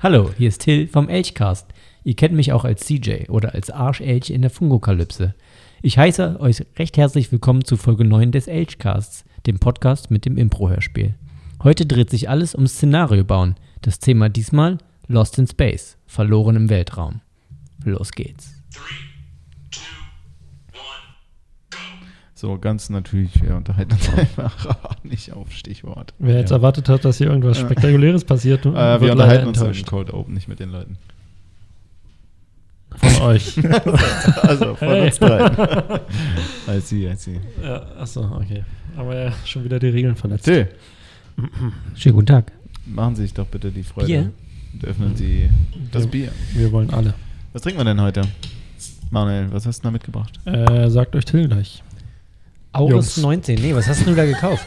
Hallo, hier ist Till vom Elchcast. Ihr kennt mich auch als CJ oder als Arschelch in der Fungokalypse. Ich heiße euch recht herzlich willkommen zu Folge 9 des Elchcasts, dem Podcast mit dem Impro-Hörspiel. Heute dreht sich alles um Szenario bauen. Das Thema diesmal Lost in Space, verloren im Weltraum. Los geht's. So, ganz natürlich, wir unterhalten uns einfach nicht auf Stichwort. Wer jetzt Ja. erwartet hat, dass hier irgendwas Spektakuläres passiert, Äh, wird wir leider unterhalten uns im Cold Open nicht mit den Leuten. von euch. Also von Hey. uns dreien. als sie, als sie. ja, achso, okay. Aber ja, schon wieder die Regeln verletzt. Till, Schönen guten Tag. machen Sie sich doch bitte die Freude. Bier? Und öffnen Sie das Wir- Bier. Wir wollen alle. Was trinken wir denn heute? Manuel, was hast du da mitgebracht? Äh, sagt euch Till gleich. Aurus Jungs. 19. Nee, was hast du da gekauft?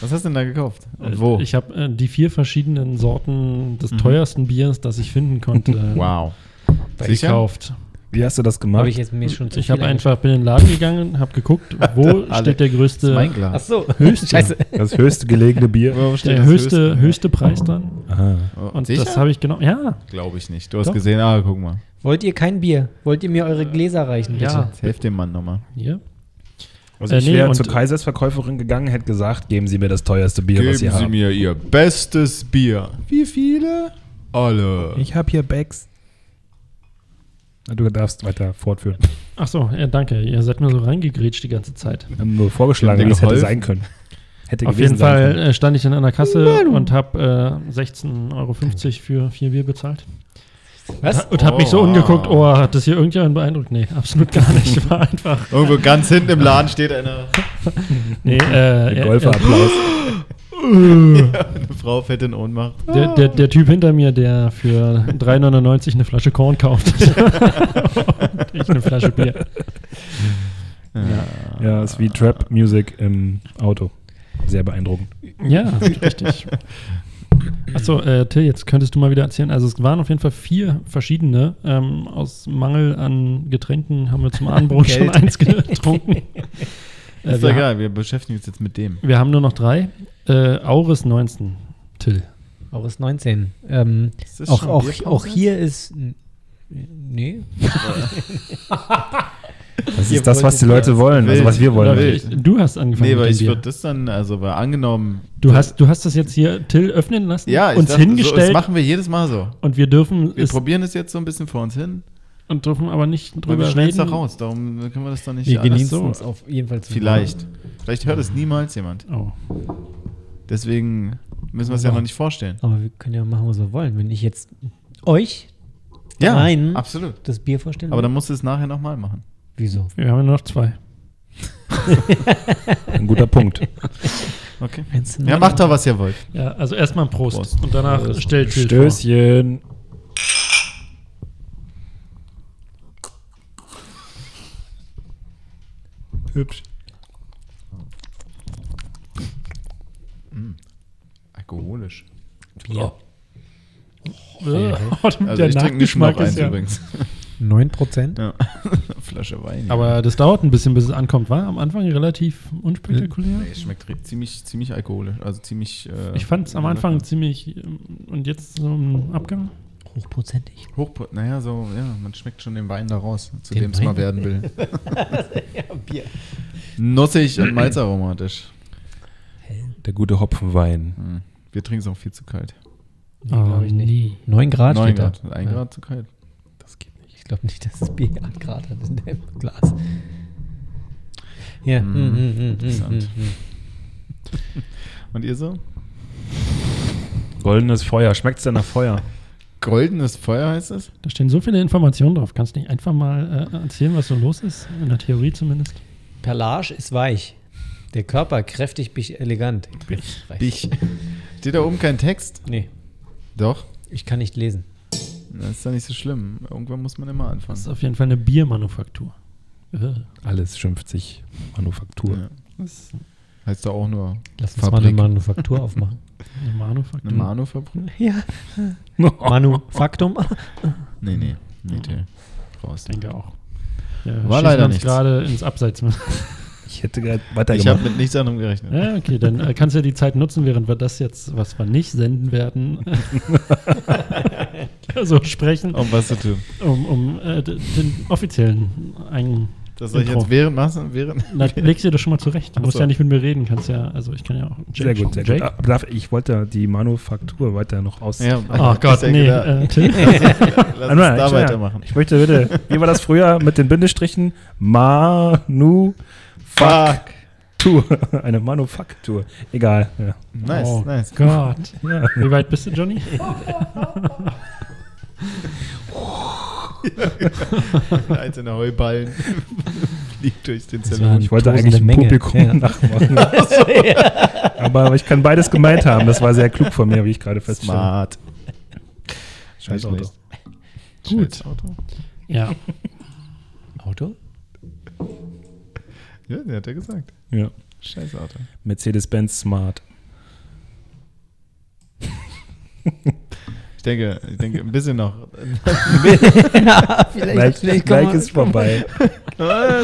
Was hast du denn da gekauft? Und wo? Äh, Ich habe äh, die vier verschiedenen Sorten des Mhm. teuersten Biers, das ich finden konnte, wow. Sicher? gekauft. Wie hast du das gemacht? Habe ich jetzt mir schon zu Ich viel habe einfach bin in den Laden gegangen, habe geguckt, wo steht der Das ist größte, mein Glas. Ach so. Höchste. Scheiße. das höchste gelegene Bier. Wo steht der das höchste, höchste Preis dran. Aha. Und sicher? das habe ich genau. Ja, Glaube ich nicht. Du hast Doch. gesehen, ah, guck mal. Wollt ihr kein Bier? Wollt ihr mir eure Gläser reichen, bitte? Ja. Jetzt helft dem Mann nochmal. hier. Also Äh, ich nee, wäre und- zur Kaisersverkäuferin gegangen, hätte gesagt, geben Sie mir das teuerste Bier, was Sie Geben Sie haben. mir Ihr bestes Bier. Wie viele? Alle. Ich habe hier Bags. Na, Du darfst weiter fortführen. Ach so, ja, danke. Ihr seid mir so reingegrätscht die ganze Zeit. Wir haben nur vorgeschlagen, haben wie es hätte geholfen. sein können. Hätte Auf gewesen jeden sein Fall äh, stand ich dann an der Kasse und habe äh, 16,50 Euro für vier Bier bezahlt. Was? Und habe mich so Oh. umgeguckt, oh, hat das hier irgendjemand beeindruckt? Nee, absolut gar nicht. War einfach. Irgendwo ganz hinten im Laden steht einer. Nee, äh, er- Golferapplaus. Eine Frau fällt in Ohnmacht. er- der, der, der Typ hinter mir, der für 3,99 eine Flasche Korn kauft. und ich eine Flasche Bier. Ja. Ja, ist wie Trap-Music im Auto. Sehr beeindruckend. Ja, richtig. Achso, äh, Till, jetzt könntest du mal wieder erzählen. Also es waren auf jeden Fall vier verschiedene. Ähm, aus Mangel an Getränken haben wir zum Abendbrot schon eins getrunken. Äh, Ist wir, doch egal, wir beschäftigen uns jetzt mit dem. wir haben nur noch drei. Äh, Auris 19, Till. Aurus 19. Ähm, Ist das auch, schon auch, auch hier ist. Nee. Das ist das, was die Leute wollen, also was wir wollen. Ich, du hast angefangen Nee, mit weil dem ich würde das dann, also weil angenommen. Du hast, du hast das jetzt hier Till öffnen lassen, ja, uns dachte, So, hingestellt das machen wir jedes Mal so. und wir dürfen Wir es probieren es jetzt so ein bisschen vor uns hin. und dürfen aber nicht drüber wir reden. doch raus. Darum können wir das doch nicht Wir genießen so. es auf jeden Fall zu Vielleicht. Vielleicht hört es niemals jemand. Oh. Deswegen müssen wir es ja noch nicht vorstellen. Aber wir können ja machen, was wir wollen. Wenn ich jetzt euch Ja, Nein. absolut. das Bier vorstelle. Aber dann musst du es nachher nochmal machen. Wieso? Wir haben ja nur noch zwei. Ein guter Punkt. Okay. Ja, macht doch, was ihr wollt. Ja, also erstmal ein Prost. Prost. Und danach Prost. stellt vor. Stößchen. Hübsch. Alkoholisch. Bier. Äh, der Also ich trinke nicht noch Nachgeschmack eins ja. übrigens. 9%? Ja. Flasche Wein. Aber das dauert ein bisschen, bis es ankommt, war am Anfang relativ unspektakulär. Nee, es schmeckt ziemlich, ziemlich alkoholisch. Also ziemlich. Äh, Ich fand es am Anfang ziemlich ähm, und jetzt so im Abgang. Hochprozentig. Hoch, naja, so, ja, man schmeckt schon den Wein da raus, zu dem es mal werden will. ja, Bier. Nussig und malzaromatisch. Der gute Hopfenwein. Hm. Wir trinken es auch viel zu kalt. Nee, glaube ich nicht. 9 Grad 9 steht da. Grad. 1 Ja. Grad zu kalt. Das geht nicht. Ich glaube nicht, dass das Bier 8 Grad hat in dem Glas. Ja. Interessant. hm. Und ihr so? Goldenes Feuer. Schmeckt es denn nach Feuer? Goldenes Feuer heißt es? Da stehen so viele Informationen drauf. Kannst du nicht einfach mal äh, erzählen, was so los ist? In der Theorie zumindest. Perlage ist weich. Der Körper kräftig, bich, elegant. Weich. Dich. Steht da oben kein Text? Nee, Doch. ich kann nicht lesen. Das ist doch nicht so schlimm. Irgendwann muss man immer Das anfangen. ist auf jeden Fall eine Biermanufaktur. Äh, Alles schimpft sich Manufaktur. Ja. Das Heißt doch auch nur Lass uns mal Fabrik. eine Manufaktur aufmachen. eine Manufaktur. eine Manufabrik? ja. Manufaktum. Nee, nee. Nee, Till. Raus. Ich denke auch. Ja, War leider uns nichts. gerade ins Abseits. Ich hätte gerade Ich habe weitergemacht. mit nichts anderem gerechnet. Ja, okay, dann äh, kannst du ja die Zeit nutzen, während wir das jetzt, was wir nicht senden werden, so sprechen, Um was zu tun. um, um äh, den offiziellen ein Das soll ich jetzt während machen? Während? Na, legst dir das schon mal zurecht. Du musst so. ja nicht mit mir reden, kannst ja, also ich kann ja auch. Sehr gut, sehr Jake? gut. Ah, darf- Ich wollte die Manufaktur weiter noch aus. Ja, Oh Gott, nee. Äh? Lass Ah, uns da ich- weitermachen. Ich möchte bitte, wie war das früher mit den Bindestrichen? Manu Fuck. Tour. Eine Manufaktur. Egal. Ja. Nice, oh nice. Gott. Ja. Wie weit bist du, Johnny? Der einzelne Heuballen fliegt durch den Salon. Ich wollte eigentlich ein Menge. Publikum Ja. nachmachen. Aber ich kann beides gemeint haben. Das war sehr klug von mir, wie ich gerade feststelle. Smart. Scheiß Auto. Gut. Scheiß Auto. Ja. Auto? Ja, der hat er gesagt. Ja. Scheiß Auto. Mercedes-Benz Smart. Ich denke, ich denke, ein bisschen noch. ja, Gleich, gleich ist vorbei. Ah,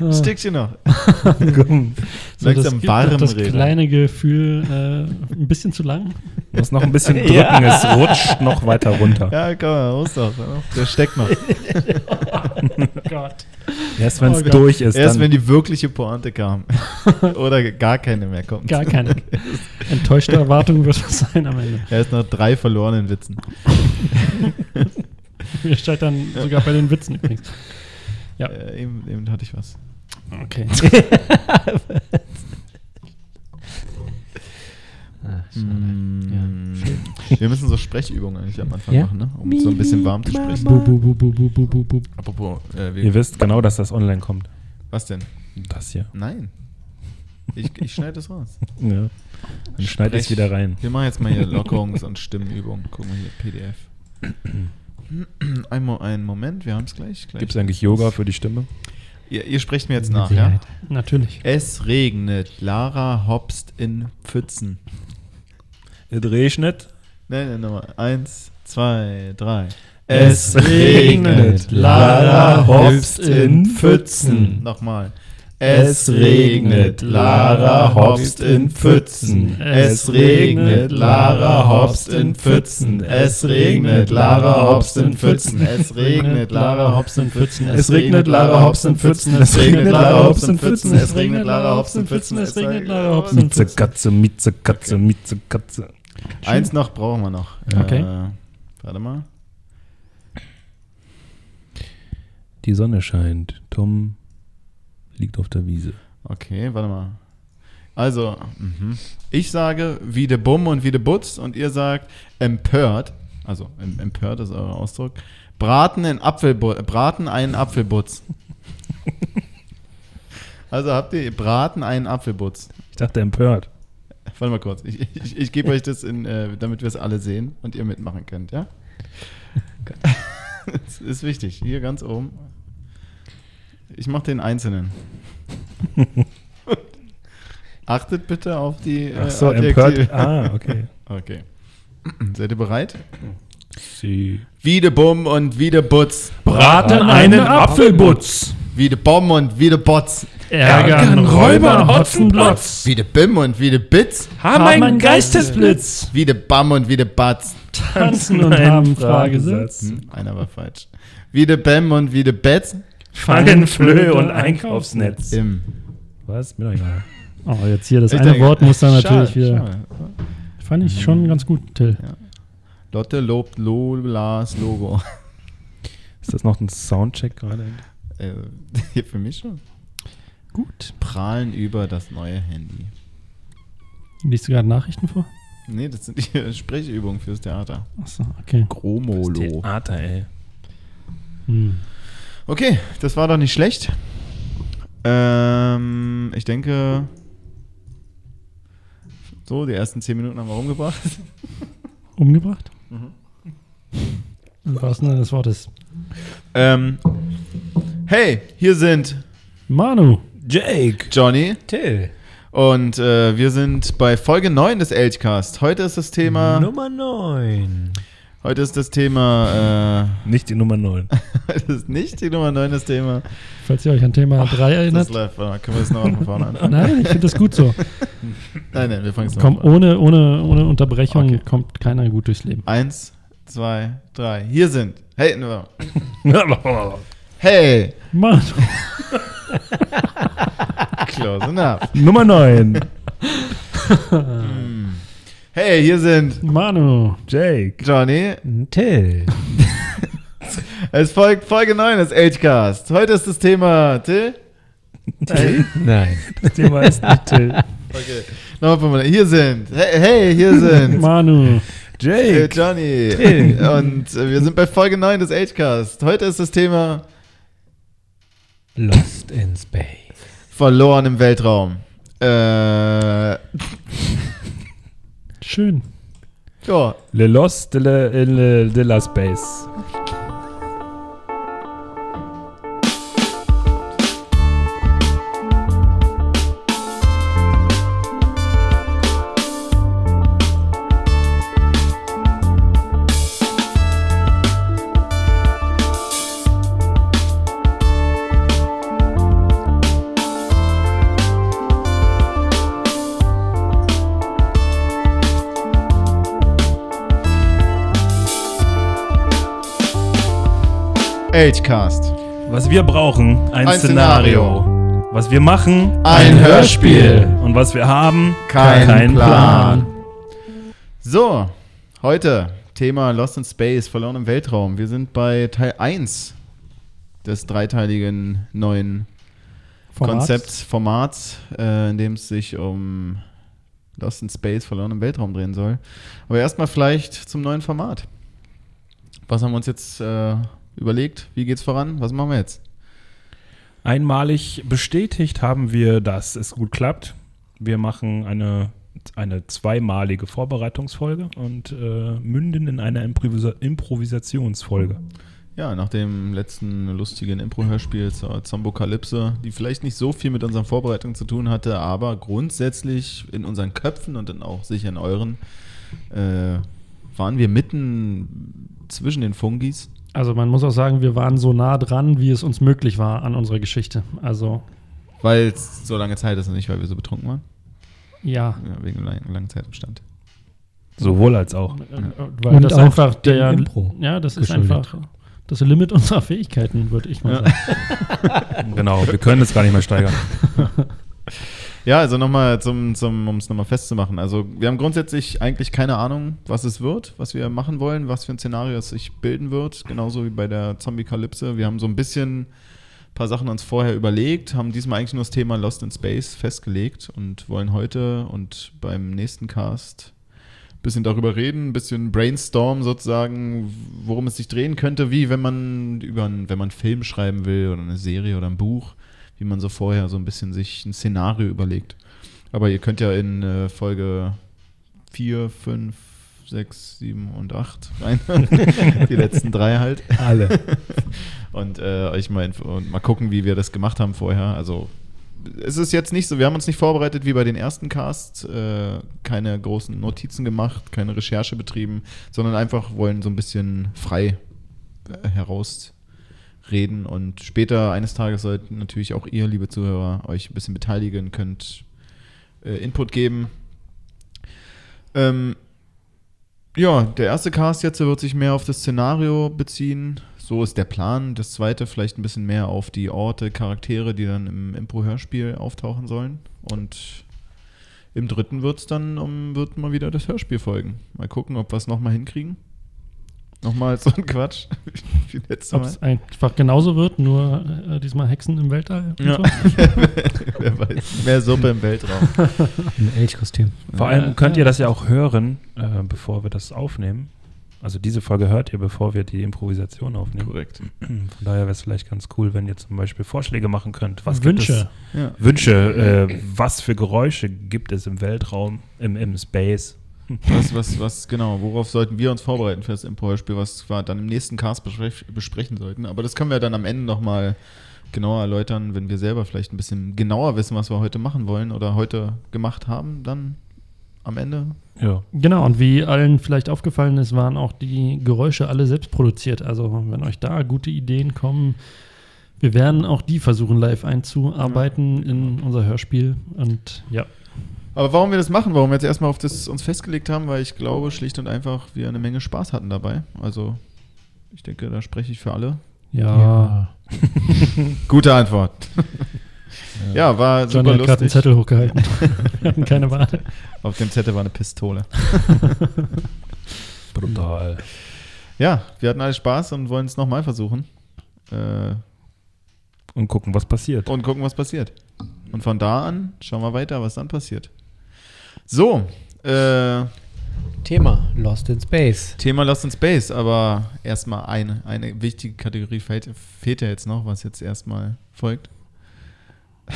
Ein Stückchen noch. So, das Langsam gibt warm das reden. kleine Gefühl, äh, ein bisschen zu lang. Muss noch ein bisschen drücken, Ja. es rutscht noch weiter runter. Ja, komm mal, muss doch. Der steckt noch. Ggott. Erst wenn es Oh Gott. durch ist, Erst dann wenn die wirkliche Pointe kam. Oder gar keine mehr kommt. Gar keine. Enttäuschte Erwartung wird es sein am Ende. Er ist noch drei verlorenen Witzen. Wir scheitern sogar bei den Witzen übrigens. Ja. Äh, eben, eben hatte ich was. Okay. Ah, Mm, Wir müssen so Sprechübungen eigentlich am Anfang Ja? machen, ne? um so ein bisschen warm zu sprechen. Bu, bu, bu, bu, bu, bu, bu, bu. Apropos, äh, ihr wisst genau, dass das online kommt. was denn? Das hier. Nein. Ich, ich schneide das raus. Ja. Dann schneid es wieder rein. Wir machen jetzt mal hier Lockerungs- und Stimmenübungen. Gucken wir hier, PDF. Ein, Mo einen Moment, wir haben es gleich. gleich. Gibt es eigentlich Yoga für die Stimme? Ihr, ihr sprecht mir jetzt nach, ja? Natürlich. Es regnet, Lara hopst in Pfützen. Es regnet. Nein, nein, nochmal. Eins, zwei, drei. Es regnet, Lara hopst in Pfützen. Nochmal. Es regnet, Lara hopst in Pfützen. Es regnet, Lara hopst in Pfützen. Es regnet, Lara hopst in Pfützen. Es regnet, Lara hopst in Pfützen. Es regnet, Lara hopst in Pfützen. Es regnet, Lara hopst in Pfützen. Es regnet, Lara hopst in Pfützen. Es regnet, Lara hopst in Mitze Katze, Mitze Katze, Mitze Katze. Eins noch brauchen wir noch. Okay. Äh, warte mal. Die Sonne scheint. Tom liegt auf der Wiese. Okay, warte mal. Also, mhm. ich sage wie de Bumm und wie de Butz und ihr sagt empört, also em- empört ist euer Ausdruck, braten, in Apfelbu braten einen Apfelbutz. also habt ihr braten einen Apfelbutz. Ich dachte empört. Warte mal kurz, ich, ich, ich gebe euch das in, äh, damit wir es alle sehen und ihr mitmachen könnt, ja? das ist wichtig, hier ganz oben. Ich mache den einzelnen. Achtet bitte auf die äh, Ach so, Adjektive. empört. Ah, okay. Okay. Seid ihr bereit? Sie Wie de Bumm und wie de Butz. Braten einen Apfelbutz. Wie de Bomb und wie de Botz. Ärgern Räuber Hotzenplotz. Wie de Bim und wie de Bitz. Haben einen Geistesblitz. Wie de Bam und wie de Batz. Tanzen und haben Fragesatz. Hm, einer war falsch. Wie de Bem und wie de Betz. Fangen Flöhe und Einkaufsnetz. Im. Was? Mir doch egal. Oh, jetzt hier das Ich eine denke- Wort muss dann Schade, natürlich wieder. schade. Fand ich schon ganz gut, Till. Lotte lobt Lolas Logo. Ist das noch ein Soundcheck gerade? Äh, hier für mich schon. Gut. Prahlen über das neue Handy. Liest du gerade Nachrichten vor? Nee, das sind die Sprechübungen fürs Theater. Achso, okay. Gromolo. Theater, ey. Hm. Okay, das war doch nicht schlecht. Ähm, ich denke, so, die ersten zehn Minuten haben wir rumgebracht. Umgebracht? Im wahrsten Sinne des Wortes. ähm, hey, hier sind Manu. Jake. Johnny Till. und äh, wir sind bei Folge 9 des Elchcast. Heute ist das Thema, Nummer 9. Heute ist das Thema, Nicht die Nummer 9. äh, das ist nicht die Nummer 9 das Thema. Falls ihr euch an Thema 3 Das erinnert. läuft, warte mal, können wir das noch von vorne anfangen? Nein, ich finde das gut so. Nein, nein, wir fangen es Komm, nochmal an. ohne, ohne, ohne Unterbrechung Okay. kommt keiner gut durchs Leben. Eins, zwei, drei. Hier sind. Hey, hey, Mann, close enough. Nummer 9. Hey, hier sind Manu. Jake. Johnny. Till. Es folgt Folge 9 des Agecast. Heute ist das Thema. Till? Nein. Das Thema ist nicht Till. Okay. Nochmal von. Hier sind. Hey, hey hier sind. Manu. Jake. Johnny. Till. Und wir sind bei Folge 9 des Agecast. Heute ist das Thema Lost in Space. verloren im Weltraum. Äh, Schön. ja. Le Los de la, de la Space. Agecast. Was wir brauchen, ein, Ein Szenario. Was wir machen, Ein Hörspiel. Und was wir haben, Kein Plan. So, heute Thema Lost in Space, verloren im Weltraum. Wir sind bei Teil 1 des dreiteiligen neuen Format. Konzepts, Formats, äh, in dem es sich um Lost in Space, verloren im Weltraum drehen soll. Aber erstmal vielleicht zum neuen Format. Was haben wir uns jetzt äh, überlegt? Wie geht's voran? Was machen wir jetzt? Einmalig bestätigt haben wir, dass es gut klappt. Wir machen eine, eine zweimalige Vorbereitungsfolge und äh, münden in einer Improvisa Improvisationsfolge. Ja, nach dem letzten lustigen Impro-Hörspiel zur Zombokalypse, die vielleicht nicht so viel mit unseren Vorbereitungen zu tun hatte, aber grundsätzlich in unseren Köpfen und dann auch sicher in euren, äh, waren wir mitten zwischen den Fungis. Also man muss auch sagen, wir waren so nah dran, wie es uns möglich war an unserer Geschichte. Also Weil es so lange Zeit ist und nicht, weil wir so betrunken waren. ja. Ja, wegen lang, langen Zeitabstand. Sowohl als auch. Äh, Weil Und das auch einfach der Impro Ja, das ist einfach das Limit unserer Fähigkeiten, würde ich mal Ja. sagen. Genau, wir können es gar nicht mehr steigern. Ja, also nochmal zum, zum um es nochmal festzumachen. Also wir haben grundsätzlich eigentlich keine Ahnung, was es wird, was wir machen wollen, was für ein Szenario es sich bilden wird. Genauso wie bei der Zombie-Kalypse. Wir haben so ein bisschen ein paar Sachen uns vorher überlegt, haben diesmal eigentlich nur das Thema Lost in Space festgelegt und wollen heute und beim nächsten Cast ein bisschen darüber reden, ein bisschen brainstorm sozusagen, worum es sich drehen könnte, wie wenn man über einen, wenn man einen Film schreiben will oder eine Serie oder ein Buch wie man so vorher so ein bisschen sich ein Szenario überlegt. Aber ihr könnt ja in äh, Folge 4, 5, 6, 7 und 8 rein. Die letzten drei halt. Alle. Und äh, euch mal, und mal gucken, wie wir das gemacht haben vorher. Also es ist jetzt nicht so, wir haben uns nicht vorbereitet wie bei den ersten Casts, äh, keine großen Notizen gemacht, keine Recherche betrieben, sondern einfach wollen so ein bisschen frei äh, herausreden und später eines Tages sollten natürlich auch ihr, liebe Zuhörer, euch ein bisschen beteiligen, könnt äh, Input geben. Ähm, ja, der erste Cast jetzt wird sich mehr auf das Szenario beziehen. So ist der Plan. Das zweite vielleicht ein bisschen mehr auf die Orte, Charaktere, die dann im Impro-Hörspiel auftauchen sollen. Und im dritten wird's dann um, wird mal wieder das Hörspiel folgen. Mal gucken, ob wir es nochmal hinkriegen. Nochmal so ein Quatsch. Wie letztes Ob Mal. es einfach genauso wird, nur äh, diesmal Hexen im Weltall. Ja. So. Wer weiß. Mehr Suppe im Weltraum. Ein Age-Kostüm. Vor allem könnt ihr das ja auch hören, äh, bevor wir das aufnehmen. Also diese Folge hört ihr, bevor wir die Improvisation aufnehmen. Korrekt. Von daher wäre es vielleicht ganz cool, wenn ihr zum Beispiel Vorschläge machen könnt. Was Wünsche. Ja. Gibt es, Wünsche, äh, was für Geräusche gibt es im Weltraum, im, im Space? Was, was, was, genau, worauf sollten wir uns vorbereiten für das Impro-Hörspiel, was wir dann im nächsten Cast besprech besprechen sollten. Aber das können wir dann am Ende nochmal genauer erläutern, wenn wir selber vielleicht ein bisschen genauer wissen, was wir heute machen wollen oder heute gemacht haben, dann am Ende. Ja. Genau, und wie allen vielleicht aufgefallen ist, waren auch die Geräusche alle selbst produziert. Also, wenn euch da gute Ideen kommen, wir werden auch die versuchen, live einzuarbeiten in unser Hörspiel. Und ja, Aber warum wir das machen, warum wir jetzt erstmal auf das uns festgelegt haben, weil ich glaube schlicht und einfach, wir eine Menge Spaß hatten dabei. Also, ich denke, da spreche ich für alle. ja. Gute Antwort. Ja, war Johnny super hat gerade einen lustig. Zettel hochgehalten. wir hatten keine Wahl. Auf dem Zettel war eine Pistole. Brutal. Ja, wir hatten alle Spaß und wollen es nochmal versuchen. Äh, Und gucken, was passiert. und gucken, was passiert. Und von da an schauen wir weiter, was dann passiert. So, äh, Thema Lost in Space. Thema Lost in Space, aber erstmal eine, eine wichtige Kategorie fehlt, fehlt ja jetzt noch, was jetzt erstmal folgt.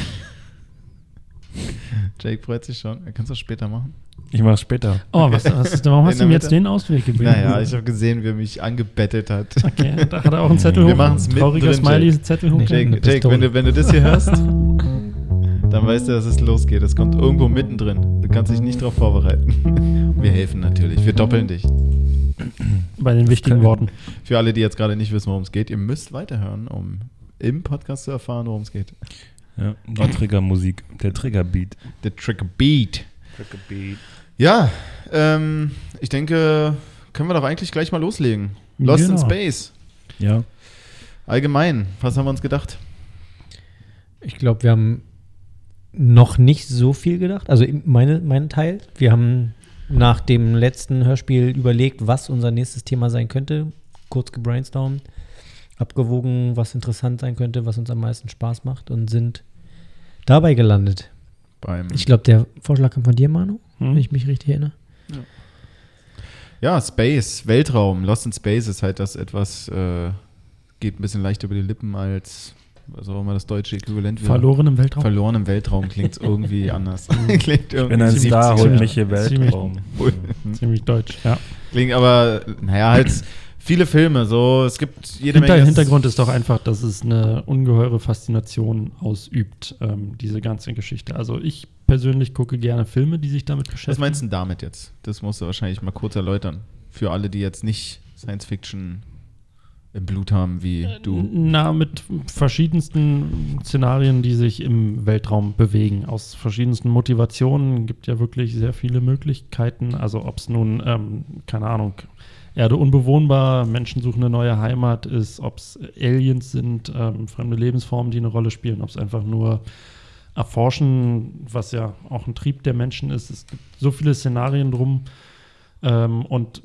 Jake freut sich schon. Er kann es auch später machen. Ich mach's später. Oh, was, was ist, warum hast du mir jetzt den Ausweg geblieben? Naja, ich habe gesehen, wie er mich angebettet hat. Okay, da hat er auch einen Zettel Wir hoch. machen's Trauriger mittendrin, Smiley, Zettel hoch. Nee. Jake, Jake wenn, du, wenn du das hier hörst, dann weißt du, dass es losgeht. Es kommt irgendwo mittendrin. Du kannst dich nicht darauf vorbereiten. Wir helfen natürlich. Wir doppeln dich. Bei den wichtigen Worten. Für alle, die jetzt gerade nicht wissen, worum es geht, ihr müsst weiterhören, um im Podcast zu erfahren, worum es geht. Ja, die Triggermusik, der Triggerbeat. Der Trick Beat. Triggerbeat. Ja, ähm, ich denke, können wir doch eigentlich gleich mal loslegen. Lost in Genau. Space. Ja. Allgemein, was haben wir uns gedacht? Ich glaube, wir haben noch nicht so viel gedacht. Also meine, mein Teil. Wir haben nach dem letzten Hörspiel überlegt, was unser nächstes Thema sein könnte. Kurz gebrainstormt, abgewogen, was interessant sein könnte, was uns am meisten Spaß macht und sind dabei gelandet. Beim Ich glaube, der Vorschlag kam von dir, Manu, Hm? wenn ich mich richtig erinnere. ja, Space, Weltraum, Lost in Space ist halt das etwas, äh, geht ein bisschen leichter über die Lippen als, was auch immer das deutsche Äquivalent wäre. Verloren im Weltraum. Verloren im Weltraum klingt irgendwie anders. klingt irgendwie Wenn ein Ziemlich- Star ziemlich- mich hier Weltraum. Ziemlich deutsch, ja. Klingt aber, naja, halt viele Filme, so, es gibt jede Hinter, Menge. Hintergrund ist doch einfach, dass es eine ungeheure Faszination ausübt, ähm, diese ganze Geschichte. Also ich persönlich gucke gerne Filme, die sich damit beschäftigen. Was meinst du denn damit jetzt? Das musst du wahrscheinlich mal kurz erläutern. Für alle, die jetzt nicht Science Fiction im Blut haben wie du. Na, mit verschiedensten Szenarien, die sich im Weltraum bewegen, aus verschiedensten Motivationen. Gibt ja wirklich sehr viele Möglichkeiten. Also ob es nun, ähm, keine Ahnung, Erde unbewohnbar, Menschen suchen eine neue Heimat ist, ob es Aliens sind, ähm, fremde Lebensformen, die eine Rolle spielen, ob es einfach nur Erforschen, was ja auch ein Trieb der Menschen ist. Es gibt so viele Szenarien drum ähm, und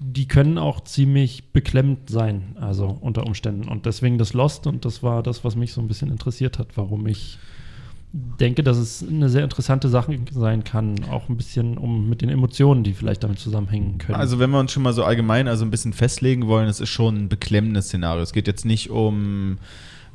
die können auch ziemlich beklemmend sein, also unter Umständen. Und deswegen das Lost und das war das, was mich so ein bisschen interessiert hat, warum ich denke, dass es eine sehr interessante Sache sein kann, auch ein bisschen um mit den Emotionen, die vielleicht damit zusammenhängen können. Also wenn wir uns schon mal so allgemein also ein bisschen festlegen wollen, es ist schon ein beklemmendes Szenario. Es geht jetzt nicht um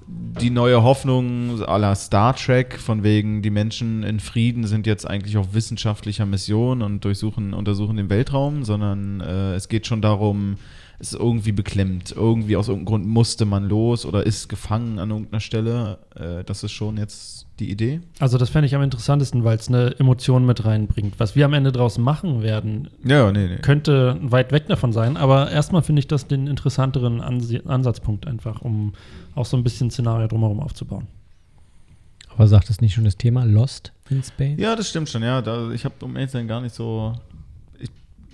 die neue Hoffnung la Star Trek, von wegen die Menschen in Frieden sind jetzt eigentlich auf wissenschaftlicher Mission und durchsuchen, untersuchen den Weltraum, sondern äh, es geht schon darum, es ist irgendwie beklemmt. Irgendwie aus irgendeinem Grund musste man los oder ist gefangen an irgendeiner Stelle. Äh, das ist schon jetzt die Idee. Also das fände ich am interessantesten, weil es eine Emotion mit reinbringt. Was wir am Ende draus machen werden, Ja, nee, nee. könnte weit weg davon sein. Aber erstmal finde ich das den interessanteren Ansi Ansatzpunkt einfach, um auch so ein bisschen Szenario drumherum aufzubauen. Aber sagt das nicht schon das Thema Lost in Space? Ja, das stimmt schon, ja. Da, ich habe um ehrlich zu sein gar nicht so.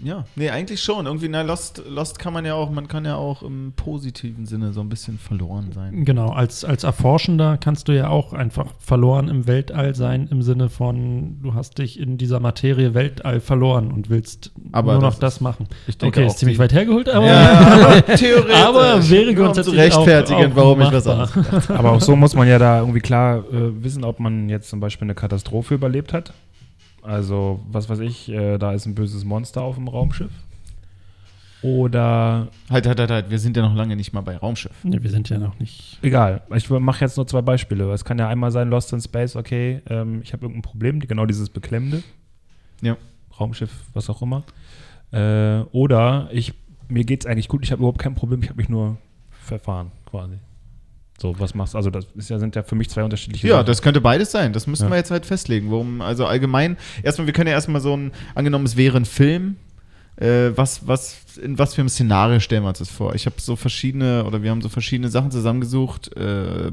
Ja, nee, eigentlich schon. Irgendwie, na, Lost, Lost kann man ja auch, man kann ja auch im positiven Sinne so ein bisschen verloren sein. Genau, als, als Erforschender kannst du ja auch einfach verloren im Weltall sein, im Sinne von, du hast dich in dieser Materie Weltall verloren und willst Aber nur noch das das, ist- machen. Ich denke Okay, auch ist ziemlich weit hergeholt, aber, Ja, theoretisch. aber wäre um grundsätzlich zu rechtfertigen, auch, auch warum ich was machbar. anderes Aber auch so muss man ja da irgendwie klar äh, wissen, ob man jetzt zum Beispiel eine Katastrophe überlebt hat. Also, was weiß ich, äh, da ist ein böses Monster auf dem Raumschiff. Oder, Halt, halt, halt, halt. Wir sind ja noch lange nicht mal bei Raumschiff. Nee, wir sind ja noch nicht. egal, ich mache jetzt nur zwei Beispiele. Es kann ja einmal sein, Lost in Space, okay, ähm, ich habe irgendein Problem, die- genau dieses Beklemmende. Ja. Raumschiff, was auch immer. Äh, oder ich, mir geht es eigentlich gut, ich habe überhaupt kein Problem, ich habe mich nur verfahren, quasi. So, was machst du? Also, das ist ja, sind ja für mich zwei unterschiedliche Ja, Sachen. das könnte beides sein. Das müssten Ja. wir jetzt halt festlegen. Worum, also allgemein, erstmal, wir können ja erstmal so ein, angenommen, es wäre ein Film. Äh, was, was, in was für einem Szenario stellen wir uns das vor? Ich habe so verschiedene, oder wir haben so verschiedene Sachen zusammengesucht. Äh,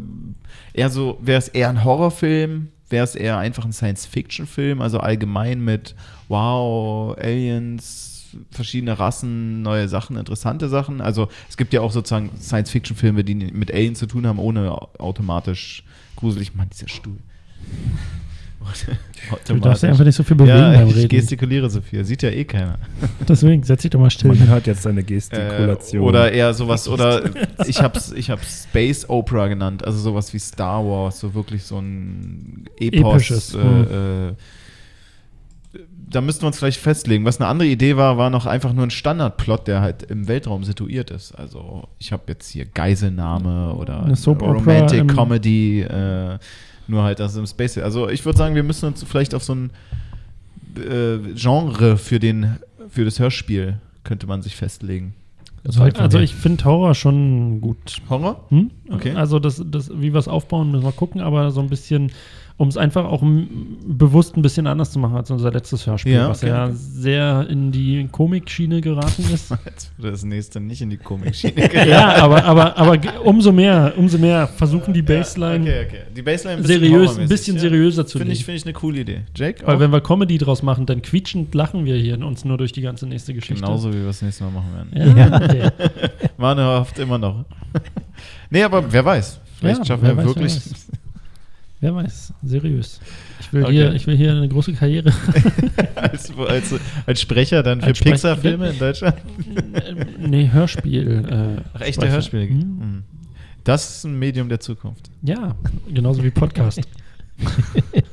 eher so, wäre es eher ein Horrorfilm? Wäre es eher einfach ein Science-Fiction-Film? Also allgemein mit, wow, Aliens, verschiedene Rassen, neue Sachen, interessante Sachen. Also es gibt ja auch sozusagen Science-Fiction-Filme, die mit Aliens zu tun haben, ohne automatisch gruselig. Mann, dieser Stuhl. Du darfst ja einfach nicht so viel bewegen ja, beim ich Reden. gestikuliere so viel. Sieht ja eh keiner. Deswegen, setz dich doch mal still. Man hört jetzt seine Äh, Gestikulation. oder eher sowas, oder ich hab's, ich hab's Space Opera genannt, also sowas wie Star Wars, so wirklich so ein Epos. Episches, Äh, hm. äh, da müssten wir uns vielleicht festlegen. Was eine andere Idee war, war noch einfach nur ein Standardplot, der halt im Weltraum situiert ist. Also ich habe jetzt hier Geiselnahme oder Eine Soap Romantic Comedy, äh, nur halt das im Space. Also ich würde sagen, wir müssen uns vielleicht auf so ein äh, Genre für den für das Hörspiel könnte man sich festlegen. Also wir. ich finde Horror schon gut. Horror? Hm? Okay. Also das, das, wie wir es aufbauen, müssen wir gucken, aber so ein bisschen, um es einfach auch bewusst ein bisschen anders zu machen als unser letztes Hörspiel, Ja, was okay, ja okay. sehr in die Komikschiene geraten ist. Jetzt würde das nächste nicht in die Komik-Schiene gehen. ja, aber, aber, aber umso mehr, umso mehr versuchen die Baseline Okay, okay. Die Baseline ein bisschen seriös, ein bisschen ja. seriöser zu ich, legen. finde ich eine coole Idee. Jake? Weil auch? wenn wir Comedy draus machen, dann quietschend lachen wir hier uns nur durch die ganze nächste Geschichte. Genauso wie wir es nächstes Mal machen werden. Ja, okay. Manu hofft immer noch. nee, aber wer weiß. Vielleicht Ja, schaffen wir weiß, wirklich. Wer weiß, seriös. Ich will, Okay. hier, ich will hier eine große Karriere. als, als, als Sprecher dann für Pixar-Filme in Deutschland. nee, Hörspiel. Äh, Ach, echte Sprecher. Hörspiele. Hm? Mhm. Das ist ein Medium der Zukunft. Ja, genauso wie Podcast.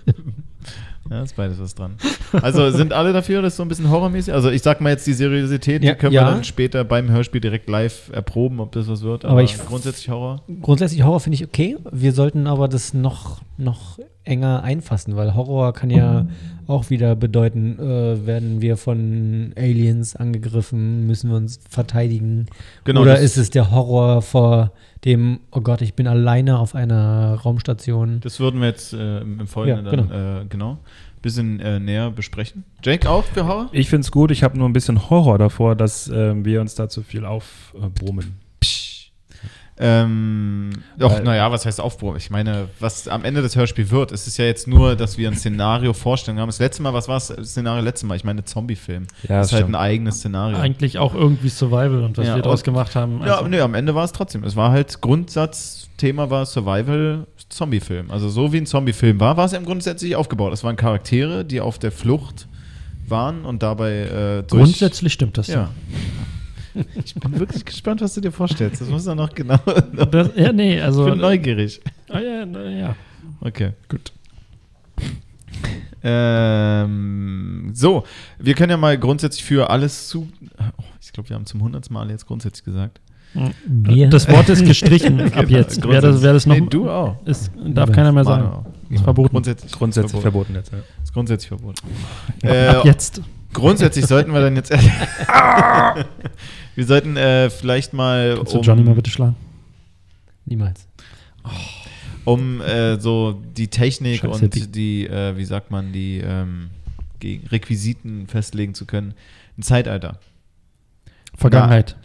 Ja, ist beides was dran. Also sind alle dafür, das ist so ein bisschen horrormäßig? Also ich sag mal jetzt die Seriosität, Ja, die können ja. wir dann später beim Hörspiel direkt live erproben, ob das was wird. Aber ich- grundsätzlich Horror. Grundsätzlich Horror finde ich okay. Wir sollten aber das noch, noch enger einfassen, weil Horror kann ja auch wieder bedeuten, äh, werden wir von Aliens angegriffen, müssen wir uns verteidigen. Genau, Oder das- ist es der Horror vor dem, oh Gott, ich bin alleine auf einer Raumstation. Das würden wir jetzt äh, im Folgenden Ja, dann äh, genau bisschen äh, näher besprechen. Jake auch für Horror? ich finde es gut, ich habe nur ein bisschen Horror davor, dass ähm, wir uns da zu viel aufbrummen. Ähm, doch, naja, was heißt Aufbruch? Ich meine, was am Ende des Hörspiels wird, es ist ja jetzt nur, dass wir ein Szenario vorstellen haben. Das letzte Mal, was war das Szenario letzte Mal? Ich meine, Zombie-Film. Ja, das ist halt stimmt. ein eigenes Szenario. Eigentlich auch irgendwie Survival und was Ja, wir daraus gemacht haben. ja, also- nee, am Ende war es trotzdem. Es war halt Grundsatzthema war Survival Zombie-Film. Also so wie ein Zombie-Film war, war es im grundsätzlich aufgebaut. Es waren Charaktere, die auf der Flucht waren und dabei äh, durch Grundsätzlich stimmt das. Ja. Ich bin wirklich gespannt, was du dir vorstellst. Das muss er noch genau. Das, ja, nee, also. ich bin neugierig. Ah, ja, na, ja. Okay, gut. Ähm, so, wir können ja mal grundsätzlich für alles zu. Oh, ich glaube, wir haben zum hundertsten Mal jetzt grundsätzlich gesagt. Wir? Das Wort ist gestrichen ab jetzt. Wer das, wer das noch. Nee, du auch. Ist, darf keiner mehr sagen. Ist verboten. Grundsätzlich, Grundsätzlich verboten. verboten jetzt. Ja. Ist grundsätzlich verboten. Ab Äh, jetzt. Grundsätzlich sollten wir dann jetzt. wir sollten äh, vielleicht mal. Kannst du Johnny mal bitte schlagen? Niemals. um äh, so die Technik Scheiß und die, äh, wie sagt man, die ähm, gegen Requisiten festlegen zu können. Ein Zeitalter. Vergangenheit.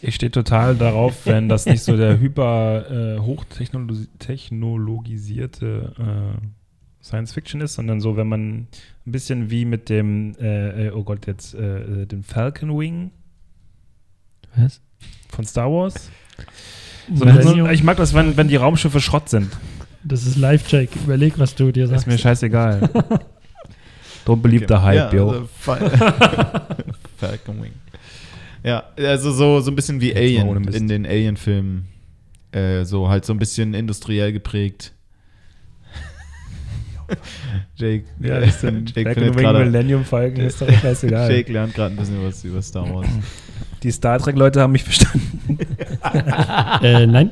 Ich stehe total darauf, wenn das nicht so der hyper äh, hochtechnologisierte äh, Science Fiction ist, sondern so, wenn man ein bisschen wie mit dem, äh, äh, oh Gott, jetzt äh, äh, dem Falcon Wing Was? von Star Wars. So, so, ich mag das, wenn, wenn die Raumschiffe Schrott sind. Das ist live, Jake. Überleg, was du dir Ist sagst. mir scheißegal. Drum beliebter Hype, ja, yo. Also, Fa- Falcon Wing. Ja, also so, so ein bisschen wie Jetzt Alien in den Alien-Filmen. Äh, so halt so ein bisschen industriell geprägt. Jake, ja, ist ein Jake, Falcon findet gerade- Millennium Falcon, ist doch scheißegal. Jake lernt gerade ein bisschen was über Star Wars. Die Star Trek-Leute haben mich verstanden. äh, nein.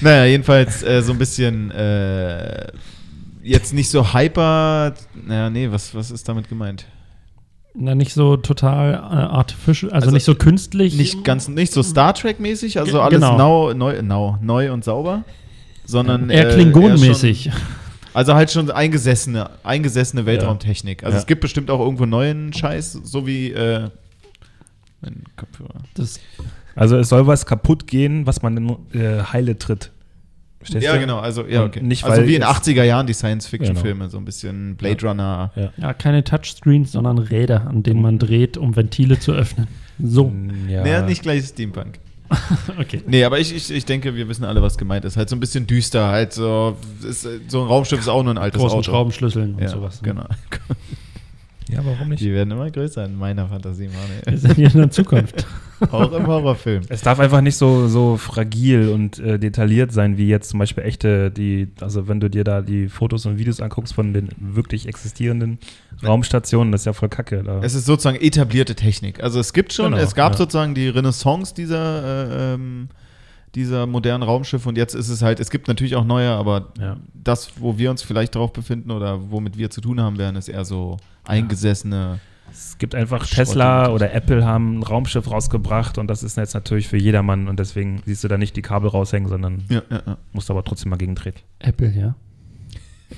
Naja, jedenfalls äh, so ein bisschen äh, jetzt nicht so hyper. Naja, nee, was, was ist damit gemeint? Na, nicht so total äh, artificial, also, Also nicht so künstlich. Nicht ganz, nicht so Star Trek-mäßig, also alles genau. nau, neu, nau, neu und sauber, sondern eher äh, schon- Also halt schon eingesessene, eingesessene Weltraumtechnik. Also Ja. es gibt bestimmt auch irgendwo neuen Scheiß, so wie äh, mein Kopfhörer. Das, Also es soll was kaputt gehen, was man in äh, Heile tritt. Verstehst Ja, du? genau, also ja, okay. nicht, also wie in es- 80er Jahren die Science-Fiction-Filme, so ein bisschen Blade Runner. ja, keine Touchscreens, sondern Räder, an denen man dreht, um Ventile zu öffnen. So. Ja. Naja, nicht gleich Steampunk. Okay. Nee, aber ich, ich, ich denke, wir wissen alle, was gemeint ist. Halt so ein bisschen düster, halt so. Ist, so ein Raumschiff ist auch nur ein altes Großen Auto. Schraubenschlüsseln und Ja, sowas. ne? genau. Ja, warum nicht? Die werden immer größer in meiner Fantasie, Wir Manuel. sind hier in der Zukunft. Auch im Horrorfilm. Es darf einfach nicht so, so fragil und äh, detailliert sein, wie jetzt zum Beispiel echte, die, also wenn du dir da die Fotos und Videos anguckst von den wirklich existierenden Raumstationen, das ist ja voll kacke. Da. Es ist sozusagen etablierte Technik. Also es gibt schon, Genau, es gab ja. sozusagen die Renaissance dieser, äh, ähm, dieser modernen Raumschiffe und jetzt ist es halt, es gibt natürlich auch neue, aber Ja. das, wo wir uns vielleicht drauf befinden oder womit wir zu tun haben werden, ist eher so eingesessene. Es gibt einfach Schrott Tesla oder Apple haben ein Raumschiff rausgebracht und das ist jetzt natürlich für jedermann und deswegen siehst du da nicht die Kabel raushängen, sondern Ja, ja, ja. musst aber trotzdem mal gegentreten. Apple, ja.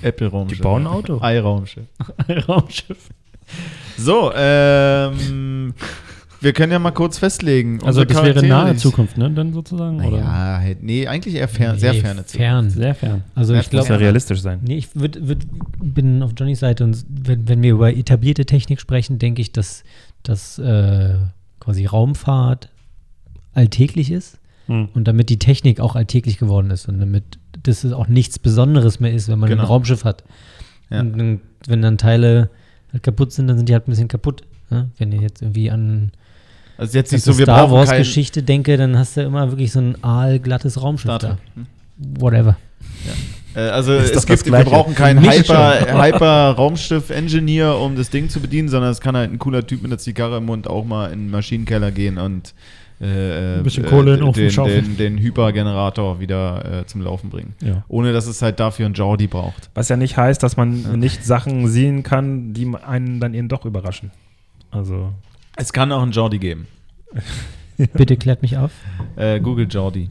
Apple-Raumschiff. Die bauen ein Auto. Ei-Raumschiff. Raumschiff. So, ähm, wir können ja mal kurz festlegen. Also das wäre nahe Zukunft, ne? Dann sozusagen? Oder? Ja, halt, nee, eigentlich eher fern, sehr Nee, ferne Zukunft. Fern. Sehr fern. Also Sehr ich Muss glaube, ja realistisch sein. Nee, ich würd, würd, bin auf Johnnys Seite und wenn, wenn wir über etablierte Technik sprechen, denke ich, dass, dass äh, quasi Raumfahrt alltäglich ist Hm. und damit die Technik auch alltäglich geworden ist und damit das auch nichts Besonderes mehr ist, wenn man Genau. ein Raumschiff hat. Ja. Und wenn dann Teile halt kaputt sind, dann sind die halt ein bisschen kaputt. Ne? Wenn ich jetzt irgendwie an Also jetzt nicht so, wir Star Wars kein Geschichte denke, dann hast du immer wirklich so ein aalglattes Raumschiff da. Whatever. Äh, Also es gibt, wir brauchen keinen Mich Hyper, um das Ding zu bedienen, sondern es kann halt ein cooler Typ mit einer Zigarre im Mund auch mal in den Maschinenkeller gehen und äh, Ein bisschen äh, Kohle in den den, den, Hypergenerator wieder äh, zum Laufen bringen. Ja. Ohne dass es halt dafür einen Jordi braucht. Was ja nicht heißt, dass man nicht Sachen sehen kann, die einen dann eben doch überraschen. Also, Es kann auch einen Jordi geben. Bitte klärt mich auf. Äh, Google Jordi.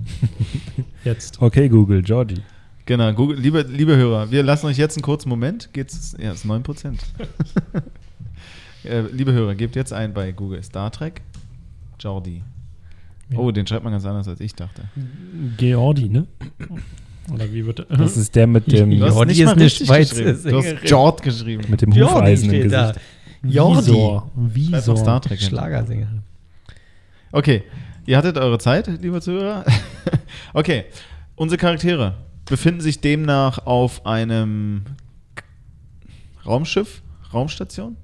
Jetzt. okay, Google, Jordi. Genau, Google, liebe, liebe Hörer, wir lassen euch jetzt einen kurzen Moment. Geht's, ja, ist 9%. äh, liebe Hörer, gebt jetzt ein bei Google Star Trek Jordi. Ja. Oh, den schreibt man ganz anders, als ich dachte. Geordi, ne? Oder wie wird? Das ist der mit dem, Ja, Du hast Jordi nicht ist eine Schweizer. Du hast. Jord geschrieben. mit dem Hufeisen im steht da. Jordi. Visor. Visor. Star Trek hin. Schlagersängerin. Okay, ihr hattet eure Zeit, liebe Zuhörer. okay, unsere Charaktere befinden sich demnach auf einem Raumschiff, Raumstation.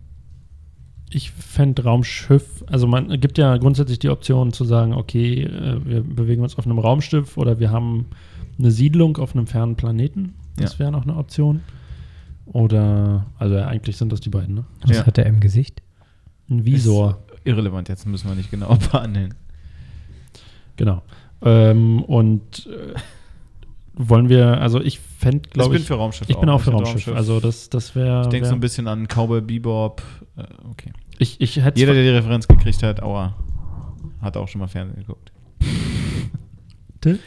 Ich fände Raumschiff, also man gibt ja grundsätzlich die Option zu sagen, okay, äh, wir bewegen uns auf einem Raumschiff oder wir haben eine Siedlung auf einem fernen Planeten. Das Ja. wäre noch eine Option. Oder, also eigentlich sind das die beiden, ne? Was Ja. hat er im Gesicht? Ein Visor, Irrelevant, jetzt müssen wir nicht genau behandeln. genau. Ähm, und äh, wollen wir, also ich fände, Ich glaube bin ich, für Raumschiff. ich bin auch für find Raumschiff. Also das, das wäre, ich denke so wär, ein bisschen an Cowboy Bebop. Äh, okay. ich, ich hätte Jeder, der die Referenz gekriegt hat, aua, hat auch schon mal Fernsehen geguckt.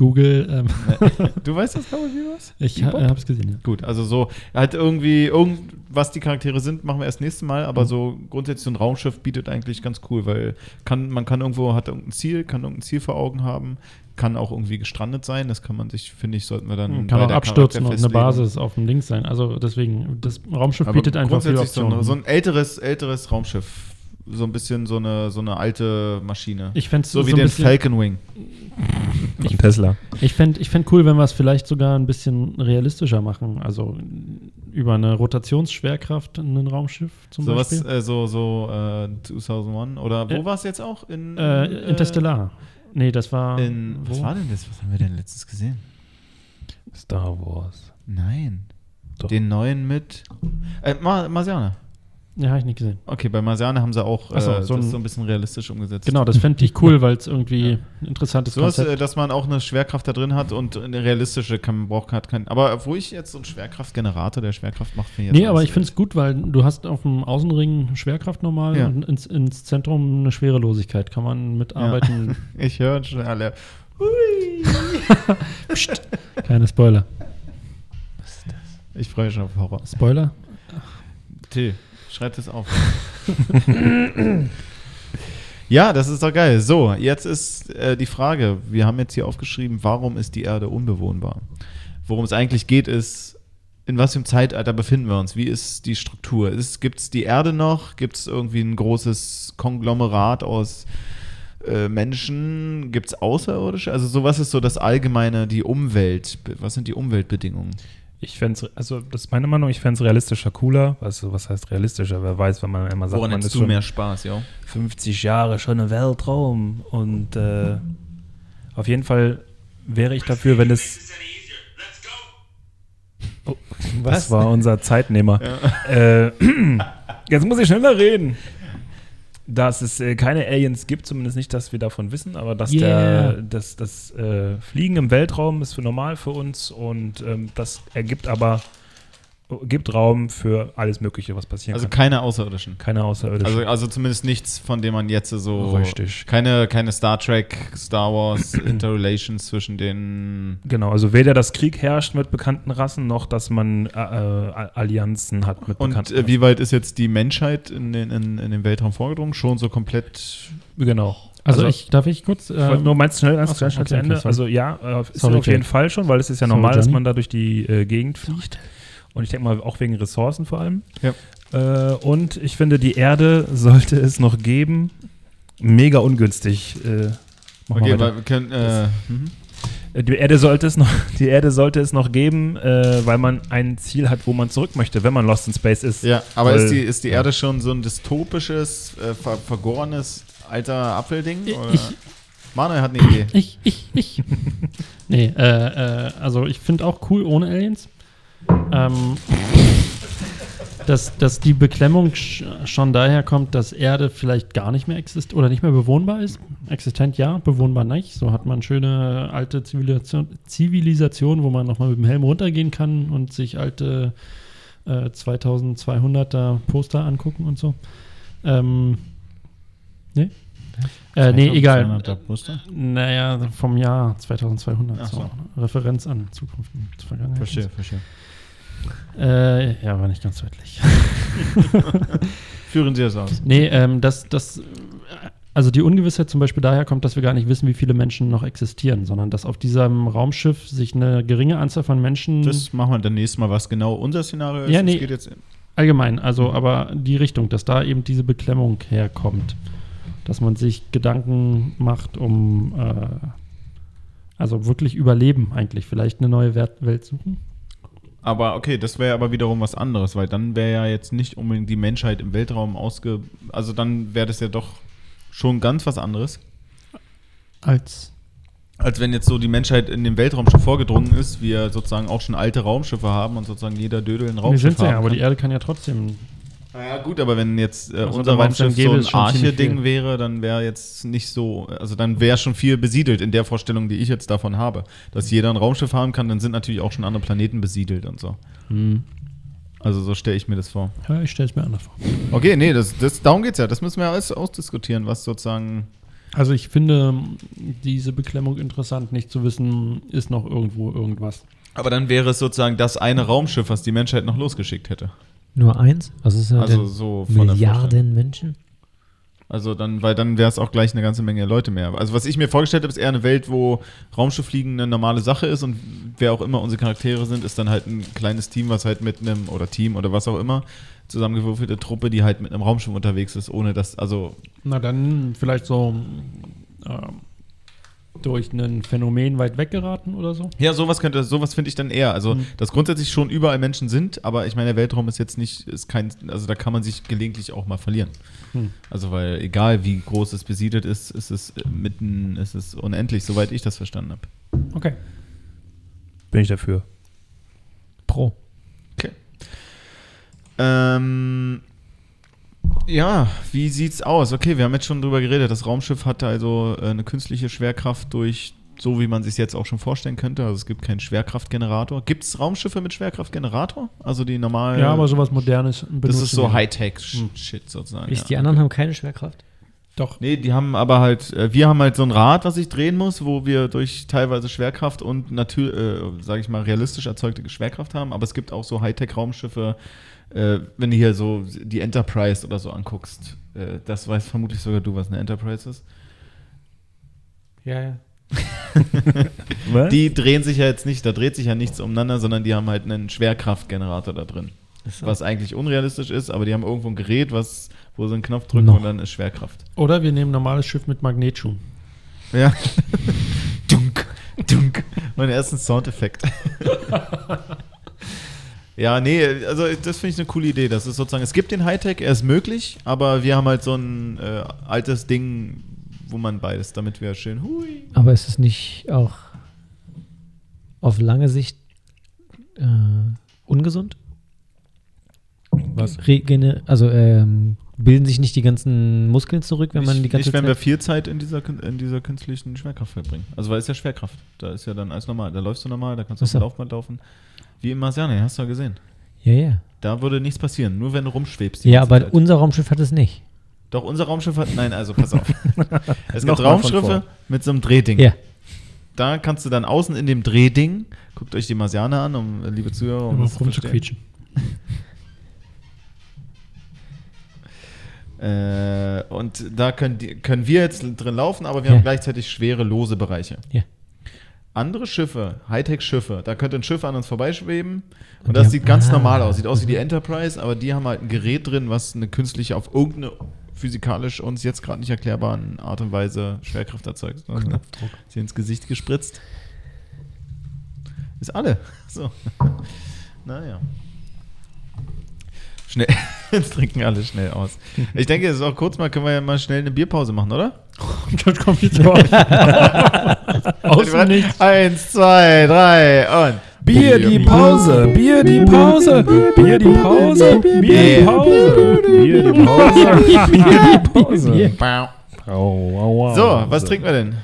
Google, ähm, Du weißt, was Cowboy Bebop ist? ich ha, habe es gesehen, ja. Gut, also so halt irgendwie, irgend, was die Charaktere sind, machen wir erst nächstes Mal, Mhm. aber so grundsätzlich so ein Raumschiff bietet eigentlich ganz cool, weil kann, man kann irgendwo, hat irgendein Ziel, kann irgendein Ziel vor Augen haben, kann auch irgendwie gestrandet sein, das kann man sich, finde ich, sollten wir dann Man kann auch abstürzen und eine Basis auf dem Ding sein. Also deswegen, das Raumschiff aber bietet einfach viele so Optionen. ein, so ein älteres, älteres Raumschiff, so ein bisschen so eine, so eine alte Maschine. ich fände so wie ein den Falcon Wing. Von Tesla. Ich fände ich fänd cool, wenn wir es vielleicht sogar ein bisschen realistischer machen. Also über eine Rotationsschwerkraft in ein Raumschiff zum So was, Beispiel. äh, so, so äh, 2001 oder wo Äh, war es jetzt auch? In, äh, Interstellar. Nee, das war. In, was wo? war denn das? Was haben wir denn letztens gesehen? Star Wars. Nein. Doch. Den neuen mit. Äh, Mar Marsianer. Ja, habe ich nicht gesehen. Okay, bei Marsianer haben sie auch so, äh, so das ein- so ein bisschen realistisch umgesetzt. Genau, das fände ich cool, weil es irgendwie ein interessantes So, dass, Konzept äh, dass man auch eine Schwerkraft da drin hat und eine realistische kann man braucht hat kein. Aber wo ich jetzt so einen Schwerkraftgenerator, der Schwerkraft macht, finde Nee, jetzt aber alles, ich finde es gut, weil du hast auf dem Außenring Schwerkraft normal Ja. und ins, ins Zentrum eine Schwerelosigkeit. Kann man mitarbeiten. äh, Ich höre schon alle. Keine Spoiler. Ich freue mich schon auf Horror. Spoiler? Till, schreib das auf. ja, das ist doch geil. So, jetzt ist äh, die Frage, wir haben jetzt hier aufgeschrieben, warum ist die Erde unbewohnbar? Worum es eigentlich geht, ist, in was für einem Zeitalter befinden wir uns? Wie ist die Struktur? Gibt es die Erde noch? Gibt es irgendwie ein großes Konglomerat aus äh, Menschen? Gibt es Außerirdische? Also so, was ist so das Allgemeine, die Umwelt? Was sind die Umweltbedingungen? Ich fände es, also das ist meine Meinung, ich fände es realistischer cooler. Also, was heißt realistischer? Wer weiß, wenn man immer sagt, Woran man ist schon mehr Spaß, ja? 50 Jahre schon ein Weltraum. Und äh, auf jeden Fall wäre ich dafür, wenn es. Oh, was war unser Zeitnehmer? Äh, jetzt muss ich schneller reden. Dass es äh, keine Aliens gibt, zumindest nicht, dass wir davon wissen, aber dass Yeah. der, das, das äh, Fliegen im Weltraum ist für normal für uns und ähm, das ergibt aber gibt Raum für alles Mögliche, was passieren Also kann. keine Außerirdischen. Keine Außerirdischen. Also, also zumindest nichts, von dem man jetzt so. Richtig. Keine, keine Star Trek, Star Wars Interrelations zwischen den. Genau, also weder das Krieg herrscht mit bekannten Rassen, noch dass man äh, äh, Allianzen hat mit Und bekannten äh, wie weit ist jetzt die Menschheit in den, in, in den Weltraum vorgedrungen? Schon so komplett. Genau. Also, ich, darf ich kurz? Ich ähm, nur meinst schnell, ganz schnell, schnell okay, zu Ende. okay, also ja, äh, ist Sorry, auf jeden. Fall schon, weil es ist ja Sorry, normal, dass Johnny. man da durch die äh, Gegend fliegt. Und ich denke mal auch wegen Ressourcen vor allem. Ja. Äh, und ich finde, die Erde sollte es noch geben. Mega ungünstig. Äh, Okay, weil wir können. Äh, mhm. Äh, Die Erde sollte es noch, die Erde sollte es noch geben, äh, weil man ein Ziel hat, wo man zurück möchte, wenn man Lost in Space ist. Ja, aber Weil- ist die, ist die ja. Erde schon so ein dystopisches, äh, ver vergorenes alter Apfelding? Ich- Oder? ich- Manuel hat eine Idee. Ich, ich, ich. nee, äh, äh, also ich finde auch cool ohne Aliens. Ähm, dass, dass die Beklemmung sch schon daher kommt, dass Erde vielleicht gar nicht mehr existiert oder nicht mehr bewohnbar ist. Existent ja, bewohnbar nicht. So hat man schöne alte Zivilisation, Zivilisation wo man nochmal mit dem Helm runtergehen kann und sich alte äh, 2200er Poster angucken und so. Ähm, nee? Äh, nee, egal. 2200er Poster? Naja, vom Jahr 2200. Ach so. so. Referenz an Zukunft und Vergangenheit. Verstehe, verstehe. Äh, ja, war nicht ganz deutlich. Führen Sie das aus. nee, ähm, das, das, also die Ungewissheit zum Beispiel daher kommt, dass wir gar nicht wissen, wie viele Menschen noch existieren, sondern dass auf diesem Raumschiff sich eine geringe Anzahl von Menschen Das machen wir dann nächstes Mal, was genau unser Szenario ist. Ja, Es nee. allgemein, also aber die Richtung, dass da eben diese Beklemmung herkommt, dass man sich Gedanken macht, um äh, also wirklich überleben eigentlich, vielleicht eine neue Welt suchen. Aber okay, das wäre aber wiederum was anderes, weil dann wäre ja jetzt nicht unbedingt die Menschheit im Weltraum ausge. Also dann wäre das ja doch schon ganz was anderes. Als Als wenn jetzt so die Menschheit in den Weltraum schon vorgedrungen ist, wir sozusagen auch schon alte Raumschiffe haben und sozusagen jeder Dödel ein wir Raumschiff sind ja, aber die Erde kann ja trotzdem. Ja gut, aber wenn jetzt äh, Also unser Raumschiff so ein Arche-Ding wäre, dann wäre jetzt nicht so, also dann wäre schon viel besiedelt in der Vorstellung, die ich jetzt davon habe. Dass jeder ein Raumschiff haben kann, dann sind natürlich auch schon andere Planeten besiedelt und so. Also so stelle ich mir das vor. Ja, ich stelle es mir anders vor. Okay, nee, das, das, darum geht's ja. Das müssen wir alles ausdiskutieren, was sozusagen. Also ich finde diese Beklemmung interessant, nicht zu wissen, ist noch irgendwo irgendwas. Aber dann wäre es sozusagen das eine Raumschiff, was die Menschheit noch losgeschickt hätte. Nur eins? Was ist ja Also denn? so von der Vorstellung. Milliarden Menschen? Also dann, weil dann wäre es auch gleich eine ganze Menge Leute mehr. Also was ich mir vorgestellt habe, ist eher eine Welt, wo Raumschifffliegen eine normale Sache ist und wer auch immer unsere Charaktere sind, ist dann halt ein kleines Team, was halt mit einem, oder Team oder was auch immer, zusammengewürfelte Truppe, die halt mit einem Raumschiff unterwegs ist, ohne dass, also Na dann vielleicht so ähm, durch ein Phänomen weit weggeraten oder so. Ja, sowas könnte, sowas finde ich dann eher. Also, Mhm. dass grundsätzlich schon überall Menschen sind, aber ich meine, der Weltraum ist jetzt nicht, ist kein, also da kann man sich gelegentlich auch mal verlieren. Hm. Also, weil egal wie groß es besiedelt ist, ist es äh, mitten, ist es unendlich, soweit ich das verstanden habe. Okay. Bin ich dafür. Pro. Okay. Ähm, Ja, wie sieht's aus? Okay, wir haben jetzt schon drüber geredet. Das Raumschiff hatte also äh, eine künstliche Schwerkraft durch, so wie man sich jetzt auch schon vorstellen könnte. Also es gibt keinen Schwerkraftgenerator. Gibt es Raumschiffe mit Schwerkraftgenerator? Also die normal. Ja, aber sowas Modernes. das ist so. Hightech-Shit sozusagen. Ist, ja. Die anderen haben keine Schwerkraft. Doch. Nee, die haben aber halt, äh, wir haben halt so ein Rad, was sich drehen muss, wo wir durch teilweise Schwerkraft und natürlich, äh, sage ich mal, realistisch erzeugte Schwerkraft haben. Aber es gibt auch so Hightech-Raumschiffe, äh, wenn du hier so die Enterprise oder so anguckst. Äh, das weißt vermutlich sogar du, was eine Enterprise ist. Ja, ja. Was? Die drehen sich ja jetzt nicht, da dreht sich ja nichts umeinander, sondern die haben halt einen Schwerkraftgenerator da drin. Was eigentlich unrealistisch ist, aber die haben irgendwo ein Gerät, was, wo sie einen Knopf drücken Noch. und dann ist Schwerkraft. Oder wir nehmen ein normales Schiff mit Magnetschuhen. Ja. dunk, dunk. Mein ersten Soundeffekt. Ja, nee, also das finde ich eine coole Idee. Das ist sozusagen, es gibt den Hightech, er ist möglich, aber wir haben halt so ein äh, altes Ding, wo man beides, damit wir schön, hui. Aber ist es nicht auch auf lange Sicht äh, ungesund? Was? Regene also ähm, bilden sich nicht die ganzen Muskeln zurück, wenn man die nicht, ganze nicht, wenn wir Zeit... viel Zeit in dieser, in dieser künstlichen Schwerkraft verbringen. Also weil es ja Schwerkraft. Da ist ja dann alles normal. Da läufst du normal, da kannst du auf dem Laufband laufen. Wie im Marsianer, hast du ja gesehen. Ja, ja. Da würde nichts passieren, nur wenn du rumschwebst. Ja, aber Zeit. unser Raumschiff hat es nicht. Doch, unser Raumschiff hat. Nein, also pass auf. es gibt Raumschiffe mit so einem Drehding. Ja. Da kannst du dann außen in dem Drehding, guckt euch die Marsianer an, um äh, liebe Zuhörer, um das zu rumzuquietschen. Äh, und da können, die, können wir jetzt drin laufen, aber wir Ja. haben gleichzeitig schwere, lose Bereiche. Ja. Andere Schiffe, Hightech-Schiffe, da könnte ein Schiff an uns vorbeischweben und, Und das sieht ganz ah. normal aus. Sieht aus wie die Enterprise, aber die haben halt ein Gerät drin, was eine künstliche, auf irgendeine physikalisch uns jetzt gerade nicht erklärbaren Art und Weise Schwerkraft erzeugt. Knopfdruck. Sie ins Gesicht gespritzt. Ist alle. So. Naja. Schnell. Jetzt trinken alle schnell aus. Ich denke, es ist auch kurz mal, können wir ja mal schnell eine Bierpause machen, oder? Das kommt jetzt raus. Nichts. Eins, zwei, drei und Bier die Pause, Bier die Pause, Bier die Pause, Bier die Pause, Bier die Pause, Bier die Pause. Au, au, au. So, was trinken wir denn?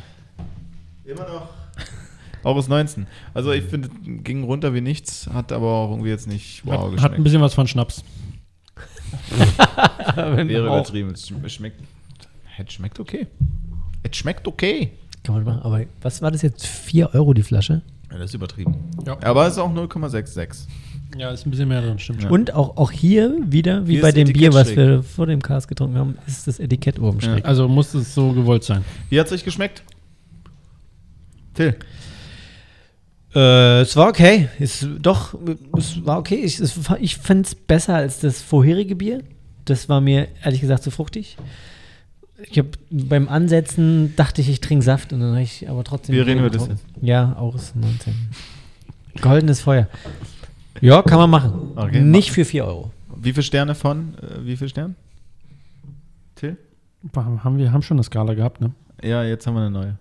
Immer noch. August 19. Also ich finde, ging runter wie nichts, hat aber auch irgendwie jetzt nicht wow Hat, hat ein bisschen was von Schnaps. Wäre übertrieben. Es sch- es schmeckt. Es schmeckt okay. Es schmeckt okay. Kann man machen. Aber was war das jetzt? 4 Euro die Flasche? Ja, das ist übertrieben. Ja. Aber es ist auch 0,66. Ja, ist ein bisschen mehr drin, stimmt Ja. Und auch, auch hier wieder, wie Hier bei dem Etikett Bier, was wir vor dem Cast getrunken haben, ist das Etikett oben Ja. schräg. Also muss es so gewollt sein. Wie hat es euch geschmeckt? Till. Äh, es war okay. Es, doch, es war okay. Ich, es, ich fand es besser als das vorherige Bier. Das war mir ehrlich gesagt zu fruchtig. Ich habe beim Ansetzen dachte ich, ich trinke Saft und dann habe ich aber trotzdem. Wie Bier reden wir das getrunken. Ja, August 19. Goldenes Feuer. Ja, kann man machen. Okay, Nicht machen. für 4 Euro. Wie viele Sterne von? Äh, wie viele Sterne? Till? Haben wir haben schon eine Skala gehabt, ne? Ja, jetzt haben wir eine neue.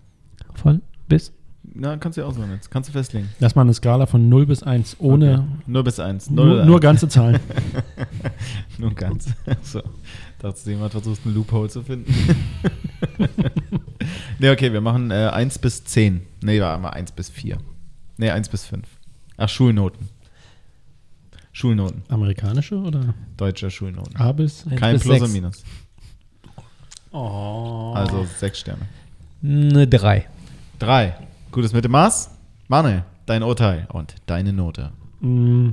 Von bis? Na, kannst du ja aussuchen jetzt. Kannst du festlegen. Lass mal eine Skala von 0 bis 1 ohne Okay. 0 bis 1. nur, nur ganze Zahlen. Nur ganz. So. Dachtest du, jemand versucht, einen Loophole zu finden? ne, okay, wir machen äh, 1 bis 10. Ne, warte mal, 1 bis 4. Ne, 1 bis 5. Ach, Schulnoten. Schulnoten. Amerikanische oder Deutscher Schulnoten. A bis? Kein bis Plus sechs. und Minus. Oh. Also 6 Sterne. Eine 3. 3. Gutes Mittelmaß. Manuel, dein Urteil und deine Note. Mm,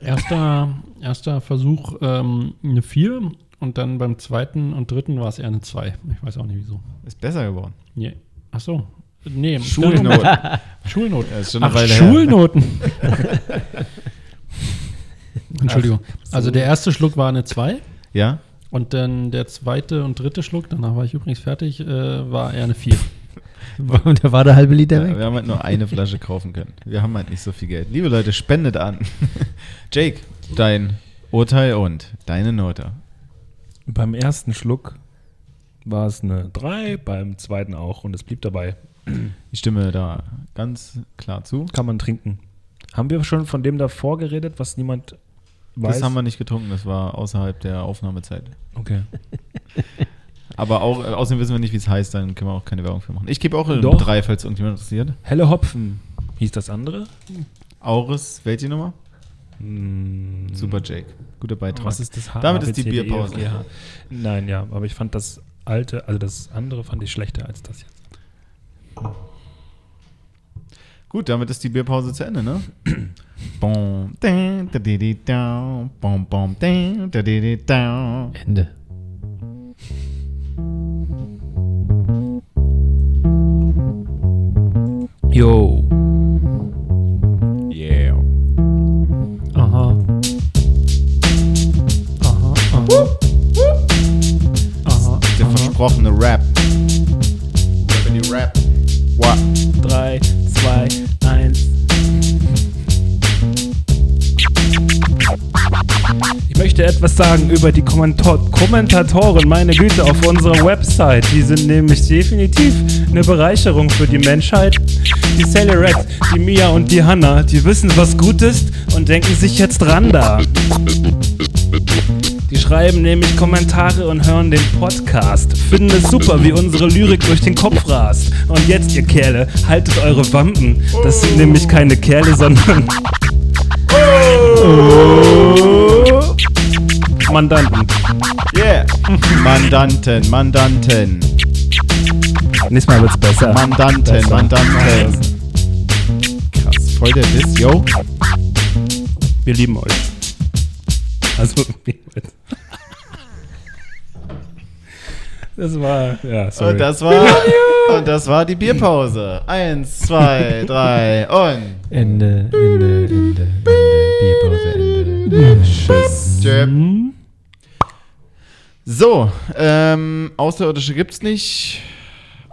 Erster, erster Versuch ähm, eine 4 und dann beim zweiten und dritten war es eher eine 2. Ich weiß auch nicht wieso. Ist besser geworden. Nee. Ach so. Nee, Schulnoten. Schulnoten. Ja, Ach. Schulnoten. Entschuldigung. Also der erste Schluck war eine 2 Ja? und dann der zweite und dritte Schluck, danach war ich übrigens fertig, äh, war eher eine 4. da war der halbe Liter ja. weg. Wir haben halt nur eine Flasche kaufen können. Wir haben halt nicht so viel Geld. Liebe Leute, spendet an. Jake, dein Urteil und deine Note. Beim ersten Schluck war es eine 3, beim zweiten auch und es blieb dabei. Ich stimme da ganz klar zu. Kann man trinken. Haben wir schon von dem davor geredet, was niemand weiß. Das haben wir nicht getrunken, das war außerhalb der Aufnahmezeit. Okay. Aber auch, äh, außerdem wissen wir nicht, wie es heißt, dann können wir auch keine Werbung für machen. Ich gebe auch eine Doch. 3, falls irgendjemand interessiert. Helle Hopfen. Hieß das andere? Auris, welche Nummer? Hm, Super Jake. Guter Beitrag. Was ist das H? Damit ist die E, Bierpause. H. Nein, ja, aber ich fand das alte, also das andere fand ich schlechter als das jetzt. Gut, damit ist die Bierpause zu Ende, ne? Bom, di, di, da. Ende. Yo. Yeah. Aha. Aha, aha. Aha. Der aha. versprochene Rap. Rappity Rap. What? 3, möchte etwas sagen über die Kommenta Kommentatoren, meine Güte, auf unserer Website. Die sind nämlich definitiv eine Bereicherung für die Menschheit. Die Sally Red, die Mia und die Hannah, die wissen, was gut ist und denken sich jetzt dran da. Die schreiben nämlich Kommentare und hören den Podcast. Finden es super, wie unsere Lyrik durch den Kopf rast. Und jetzt, ihr Kerle, haltet eure Wampen. Das sind nämlich keine Kerle, sondern Mandanten. Yeah. Mandanten, Mandanten. Nächstes Mal wird's besser. Mandanten, Besser. Mandanten. Krass, voll der Diss, yo. Wir lieben euch. Also, das war, ja, sorry. Und das war, und das war die Bierpause. Eins, zwei, drei und Ende, Ende, Ende, Ende. Bierpause, Ende. tschüss. Tschö. So, ähm, Außerirdische gibt's nicht.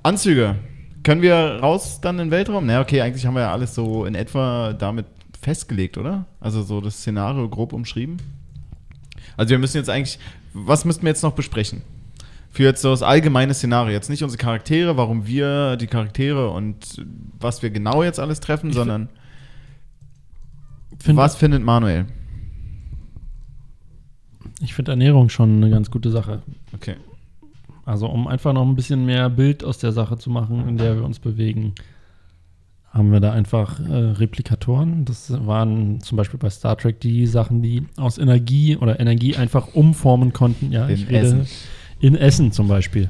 Anzüge. Können wir raus dann in den Weltraum? Na, okay, eigentlich haben wir ja alles so in etwa damit festgelegt, oder? Also so das Szenario grob umschrieben. Also wir müssen jetzt eigentlich, was müssten wir jetzt noch besprechen? Für jetzt so das allgemeine Szenario. Jetzt nicht unsere Charaktere, warum wir die Charaktere und was wir genau jetzt alles treffen, Ich sondern was findet Manuel? Ich finde Ernährung schon eine ganz gute Sache. Okay. Also um einfach noch ein bisschen mehr Bild aus der Sache zu machen, in der wir uns bewegen, haben wir da einfach äh, Replikatoren. Das waren zum Beispiel bei Star Trek die Sachen, die aus Energie oder Energie einfach umformen konnten. Ja, In ich rede Essen. in Essen zum Beispiel.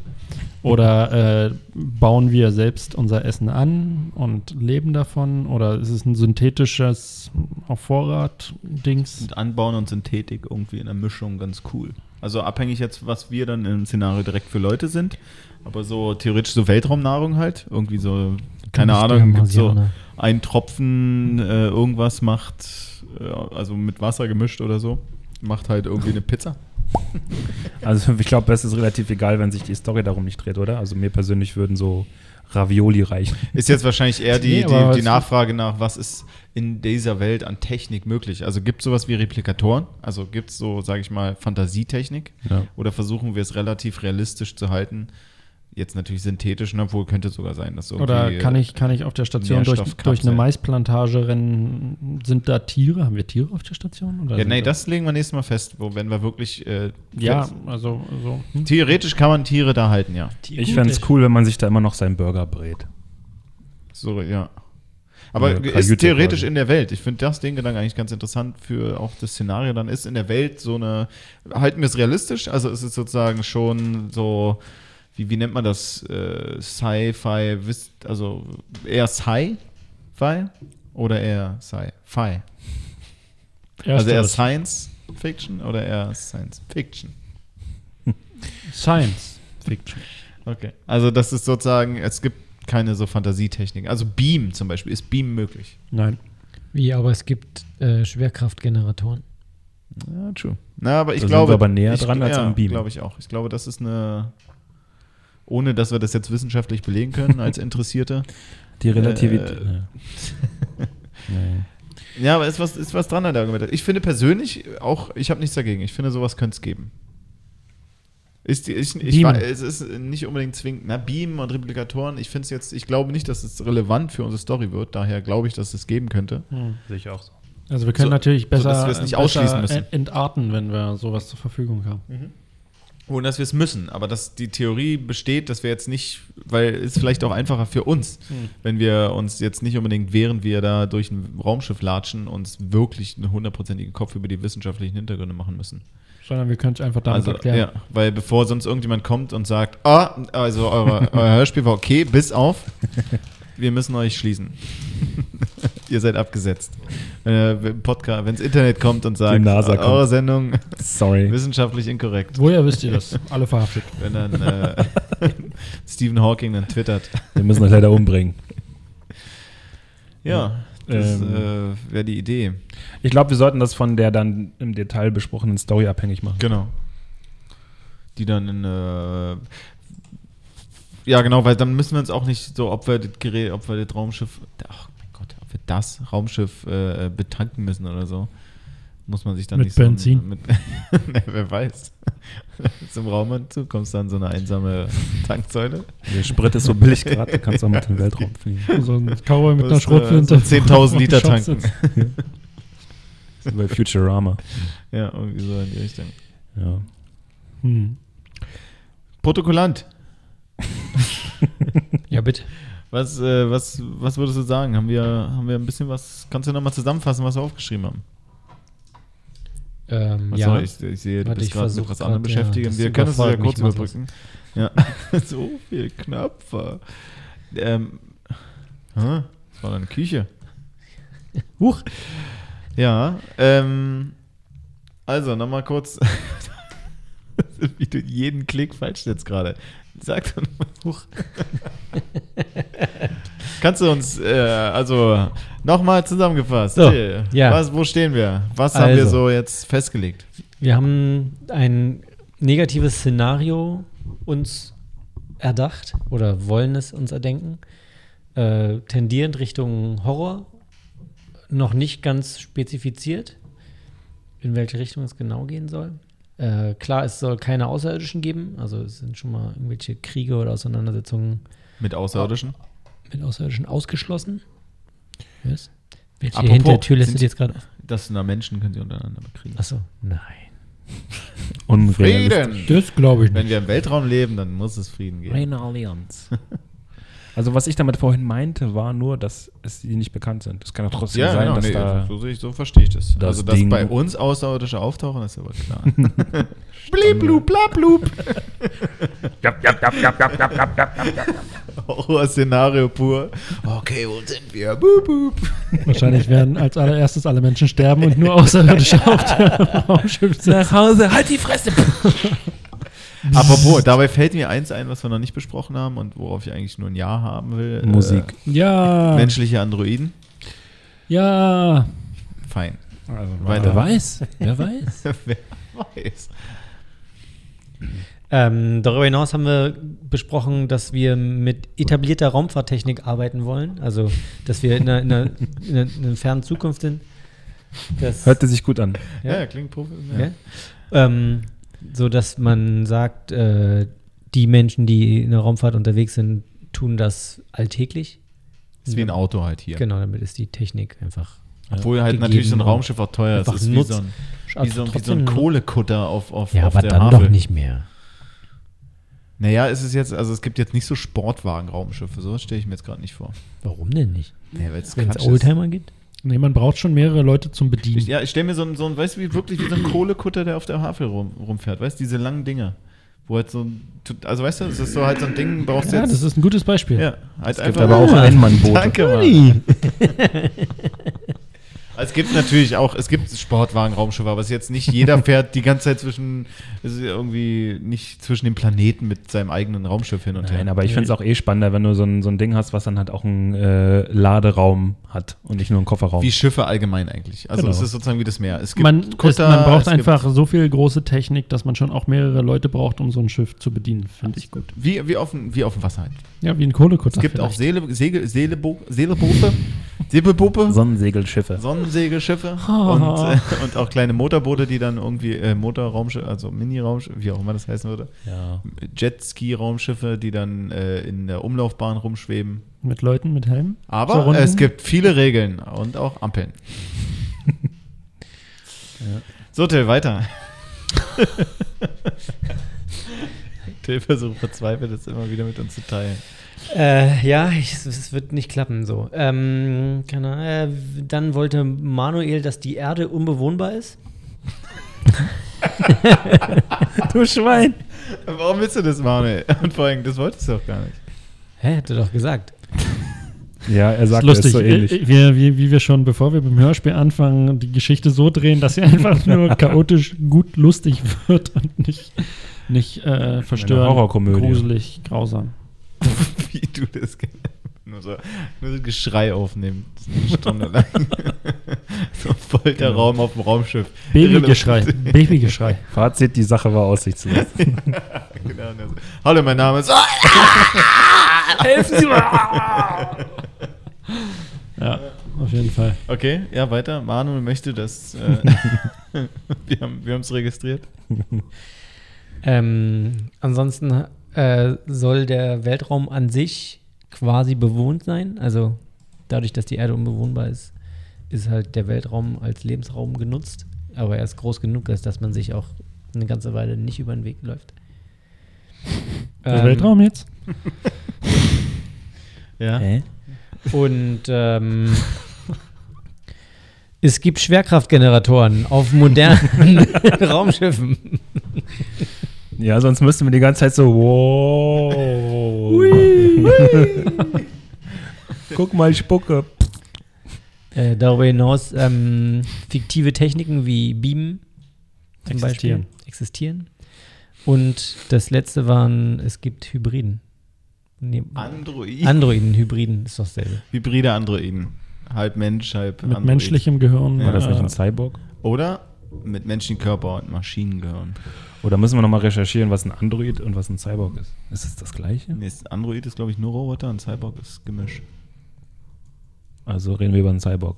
Oder äh, bauen wir selbst unser Essen an und leben davon? Oder ist es ein synthetisches auf Vorrat-Dings? Und Anbauen und Synthetik irgendwie in der Mischung ganz cool. Also abhängig jetzt, was wir dann im Szenario direkt für Leute sind. Aber so theoretisch so Weltraumnahrung halt. Irgendwie so, keine Ganz Ahnung, gibt so ein Tropfen äh, irgendwas macht, äh, also mit Wasser gemischt oder so, macht halt irgendwie eine Pizza. Also ich glaube, es ist relativ egal, wenn sich die Story darum nicht dreht, oder? Also mir persönlich würden so Ravioli reichen. Ist jetzt wahrscheinlich eher die, die, die Nachfrage nach, was ist in dieser Welt an Technik möglich? Also gibt es sowas wie Replikatoren? Also gibt es so, sage ich mal, Fantasietechnik? Ja. Oder versuchen wir es relativ realistisch zu halten? Jetzt natürlich synthetisch, ne? obwohl könnte sogar sein, dass irgendwie, Oder kann ich, kann ich auf der Station durch, durch eine Maisplantage rennen? Sind da Tiere? Haben wir Tiere auf der Station? Oder Ja, nee, da- das legen wir nächstes Mal fest, wo wenn wir wirklich äh, Ja, also so. Hm? theoretisch kann man Tiere da halten, ja. Ich fände es cool, wenn man sich da immer noch seinen Burger brät. So, ja. Aber Oder ist theoretisch in der Welt. Ich finde das den Gedanken eigentlich ganz interessant für auch das Szenario dann ist in der Welt so eine, halten wir es realistisch? Also ist es sozusagen schon so, wie, wie nennt man das? Äh, Sci-Fi, also eher Sci-Fi oder eher Sci-Fi? Also eher. Science Fiction oder eher Science Fiction? Science Fiction. Okay. Also das ist sozusagen, es gibt keine so Fantasietechnik. Also Beam zum Beispiel, ist Beam möglich? Nein. Wie, aber es gibt äh, Schwerkraftgeneratoren. Ja, true. Na, aber ich Da sind glaube. wir aber näher ich, dran als ja, am Beam. glaube ich auch. Ich glaube, das ist eine. Ohne dass wir das jetzt wissenschaftlich belegen können als Interessierte. Die Relativität. Äh. Ja, aber ist was, ist was dran an der Argumentation. Ich finde persönlich auch, ich habe nichts dagegen. Ich finde, sowas könnte es geben. Ist die, ich, ich, war- es ist nicht unbedingt zwingend, na, Beam und Replikatoren, ich finde es jetzt, ich glaube nicht, dass es relevant für unsere Story wird, daher glaube ich, dass es geben könnte. Hm. Sehe ich auch so. Also wir können So- natürlich so, besser, dass wir es nicht besser ausschließen müssen. entarten, wenn wir sowas zur Verfügung haben. Ohne dass wir es müssen. Aber dass die Theorie besteht, dass wir jetzt nicht, weil es vielleicht auch einfacher für uns, wenn wir uns jetzt nicht unbedingt, während wir da durch ein Raumschiff latschen, uns wirklich einen hundertprozentigen Kopf über die wissenschaftlichen Hintergründe machen müssen. Sondern wir können es einfach damit Also, erklären. ja, weil bevor sonst irgendjemand kommt und sagt, ah, also eure, euer Hörspiel war okay, bis auf, wir müssen euch schließen. Ihr seid abgesetzt. Wenn Podcast, wenn das Internet kommt und sagt, NASA eure kommt. Sendung Sorry. wissenschaftlich inkorrekt. Woher wisst ihr das? Alle verhaftet. Wenn dann äh, Stephen Hawking dann twittert. Wir müssen euch leider umbringen. Ja, das Ähm. äh, wäre die Idee. Ich glaube, wir sollten das von der dann im Detail besprochenen Story abhängig machen. Genau. Die dann in äh, ja genau, weil dann müssen wir uns auch nicht so, ob wir das Gerät, ob wir das Raumschiff, ach wir das Raumschiff äh, betanken müssen oder so, muss man sich dann Mit nicht Benzin? so mit, ne, wer weiß. Zum Raumanzug kommst du an so eine einsame Tanksäule. Der Sprit ist so billig gerade, du kannst auch mit dem Weltraum fliegen. So ein Cowboy mit einer Musst, äh, Schrotflinte. so 10.000 Liter tanken. ist bei Futurama. Ja, irgendwie so in die Richtung. Ja. Hm. Protokollant. Ja, bitte. Was, äh, was, was würdest du sagen? Haben wir, haben wir ein bisschen was? Kannst du nochmal zusammenfassen, was wir aufgeschrieben haben? Ähm, Was ja. ich, ich sehe, du Warte, bist gerade mit was anderem grad, ja, wir können es ja kurz überbrücken. Ja, so viel Knöpfe. Ähm, hä? das war eine Küche. Huch. Ja, ähm, also nochmal kurz, wie du jeden Klick falsch setzt gerade. Sag doch nochmal. Huch. Kannst du uns, äh, also nochmal zusammengefasst. So, ja. Was, wo stehen wir? Was haben wir Also. so jetzt festgelegt? Wir haben ein negatives Szenario uns erdacht oder wollen es uns erdenken. Äh, tendierend Richtung Horror. Noch nicht ganz spezifiziert, in welche Richtung es genau gehen soll. Äh, klar, es soll keine Außerirdischen geben. Also es sind schon mal irgendwelche Kriege oder Auseinandersetzungen Mit Außerirdischen? mit Außerirdischen ausgeschlossen. Was? Welche Apropos, Hintertür lässt sind- dir jetzt gerade? Das na Menschen können sie untereinander bekriegen. Achso, nein. Unrealistisch. Das glaube ich Wenn nicht. wir im Weltraum leben, dann muss es Frieden geben. Reine Allianz. Also was ich damit vorhin meinte, war nur, dass es die nicht bekannt sind. Es kann ja trotzdem Ja, sein, genau, dass nee, da so, sehe ich, so verstehe ich das. das also, dass Ding- bei uns Außerirdische auftauchen, ist aber klar. Bliblu, blablub. Horror-Szenario pur. Okay, wo sind wir? Boop, boop. Wahrscheinlich werden als allererstes alle Menschen sterben und nur Außerirdische auf dem Raumschiff sitzen. nach Hause, halt die Fresse! Apropos, dabei fällt mir eins ein, was wir noch nicht besprochen haben und worauf ich eigentlich nur ein Ja haben will. Musik. Ja, Äh, menschliche Androiden. ja. Fein. Also, Weiter. wer weiß, wer weiß. Wer weiß. Ähm, darüber hinaus haben wir besprochen, dass wir mit etablierter Raumfahrttechnik arbeiten wollen. Also, dass wir in einer, in einer, in einer, in einer fernen Zukunft sind. Das, Hörte sich gut an. Ja, Ja. klingt profi. ja. Ähm, so dass man sagt, äh, die Menschen, die in der Raumfahrt unterwegs sind, tun das alltäglich. Ist wie ein Auto halt hier. Genau, damit ist die Technik einfach. Obwohl halt natürlich so ein Raumschiff auch teuer ist. ist wie nutzt. so ein, wie Also so, wie so ein. Kohlekutter auf, auf, Ja, auf aber der dann Havel. doch nicht mehr. Naja, es ist jetzt, also es gibt jetzt nicht so Sportwagen-Raumschiffe, so stelle ich mir jetzt gerade nicht vor. Warum denn nicht? Es Wenn es Quatsch ist. Oldtimer gibt? Nee, man braucht schon mehrere Leute zum Bedienen. Ich, ja, ich stelle mir so einen, so ein, weißt du, wie wirklich wie so ein Kohlekutter, der auf der Havel rum, rumfährt, weißt du, diese langen Dinger. Wo halt so ein, also weißt du, es ist so halt so ein Ding, brauchst du ja, jetzt. das ist ein gutes Beispiel. ja, halt Es gibt aber auch Einmannboote. Danke, Mann. Also es gibt natürlich auch, es gibt Sportwagen-Raumschiffe, aber es ist jetzt nicht jeder fährt die ganze Zeit zwischen, es ist irgendwie nicht zwischen den Planeten mit seinem eigenen Raumschiff hin und her. Nein, aber ich finde es auch eh spannender, wenn du so ein, so ein Ding hast, was dann halt auch einen äh, Laderaum hat und nicht nur einen Kofferraum. Wie Schiffe allgemein eigentlich. Also Genau. es ist sozusagen wie das Meer. Es gibt Man, es, Kutter, man braucht es gibt- einfach so viel große Technik, dass man schon auch mehrere Leute braucht, um so ein Schiff zu bedienen. Finde ich gut. Wie, wie, auf, dem- wie auf dem Wasser halt. Ja, wie ein Kohlekutter. Es gibt auch vielleicht. Seele, Segel, Seelebo, Seeleboote, Segelboote, Sonnensegelschiffe. Sonnensegelschiffe und, äh, und auch kleine Motorboote, die dann irgendwie äh, Motorraumschiffe, also Mini-Raumschiffe, wie auch immer das heißen würde. Ja. Jetski-Raumschiffe, die dann äh, in der Umlaufbahn rumschweben. Mit Leuten mit Helm. So Aber Runden. es gibt viele Regeln und auch Ampeln. So, Till, weiter. Till versucht verzweifelt, es immer wieder mit uns zu teilen. Äh, ja, ich, es wird nicht klappen so. Ähm, keine Ahnung, äh, dann wollte Manuel, dass die Erde unbewohnbar ist. Du Schwein! Warum willst du das, Manuel? Und vor allem, das wolltest du doch gar nicht. Hä, hat er doch gesagt. Ja, er sagt, ist lustig, es so ähnlich. Äh, Wir, wie, wie wir schon, bevor wir beim Hörspiel anfangen, die Geschichte so drehen, dass sie einfach nur chaotisch gut lustig wird und nicht, nicht äh, verstörend, Horrorkomödie. gruselig, grausam. Wie du das gerne- nur so, nur so Geschrei aufnehmen. Eine Stunde lang. so voll der Raum auf dem Raumschiff. Babygeschrei, Babygeschrei. Fazit, die Sache war aussichtslos. Genau, und er so, Hallo, mein Name ist. Helfen Sie mal! Ja, auf jeden Fall. Okay, ja, weiter. Manuel möchte das. Äh, wir haben wir es registriert. ähm, ansonsten äh, soll der Weltraum an sich quasi bewohnt sein. Also dadurch, dass die Erde unbewohnbar ist, ist halt der Weltraum als Lebensraum genutzt. Aber er ist groß genug, dass man sich auch eine ganze Weile nicht über den Weg läuft. Der Ähm, Weltraum jetzt? Ja. Und ähm, es gibt Schwerkraftgeneratoren auf modernen Raumschiffen. Ja, sonst müssten wir die ganze Zeit so, wow. Guck mal, ich spucke. Äh, darüber hinaus ähm, fiktive Techniken wie Beamen zum Existieren. Beispiel existieren. Und das letzte waren, es gibt Hybriden. Nee, Android. Androiden, Hybriden ist doch dasselbe. Hybride Androiden. Halb Mensch, halb Mit Android. menschlichem Gehirn. Ja. War das nicht ein Cyborg? Oder mit menschlichem Körper und Maschinengehirn. Oder müssen wir nochmal recherchieren, was ein Android und was ein Cyborg ist? Ist es das gleiche? Nee, das Android ist, glaube ich, nur Roboter und Cyborg ist Gemisch. Also reden wir über einen Cyborg.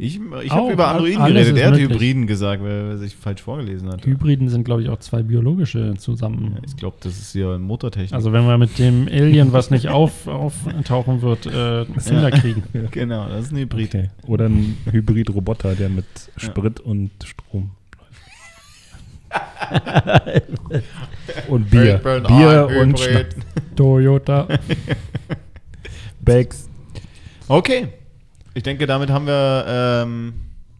Ich, ich habe über Androiden geredet. Er hat möglich. Hybriden gesagt, weil er sich falsch vorgelesen hat. Hybriden sind, glaube ich, auch zwei biologische zusammen. Ja, ich glaube, das ist ja Motortechnik. Also wenn wir mit dem Alien, was nicht auf, auftauchen wird, äh, Kinder kriegen. genau, das ist ein Hybrid. Okay. Oder ein Hybrid-Roboter, der mit Ja. Sprit und Strom läuft. und Bier. Bier und. Toyota. Bags. Okay. Ich denke, damit haben wir ähm,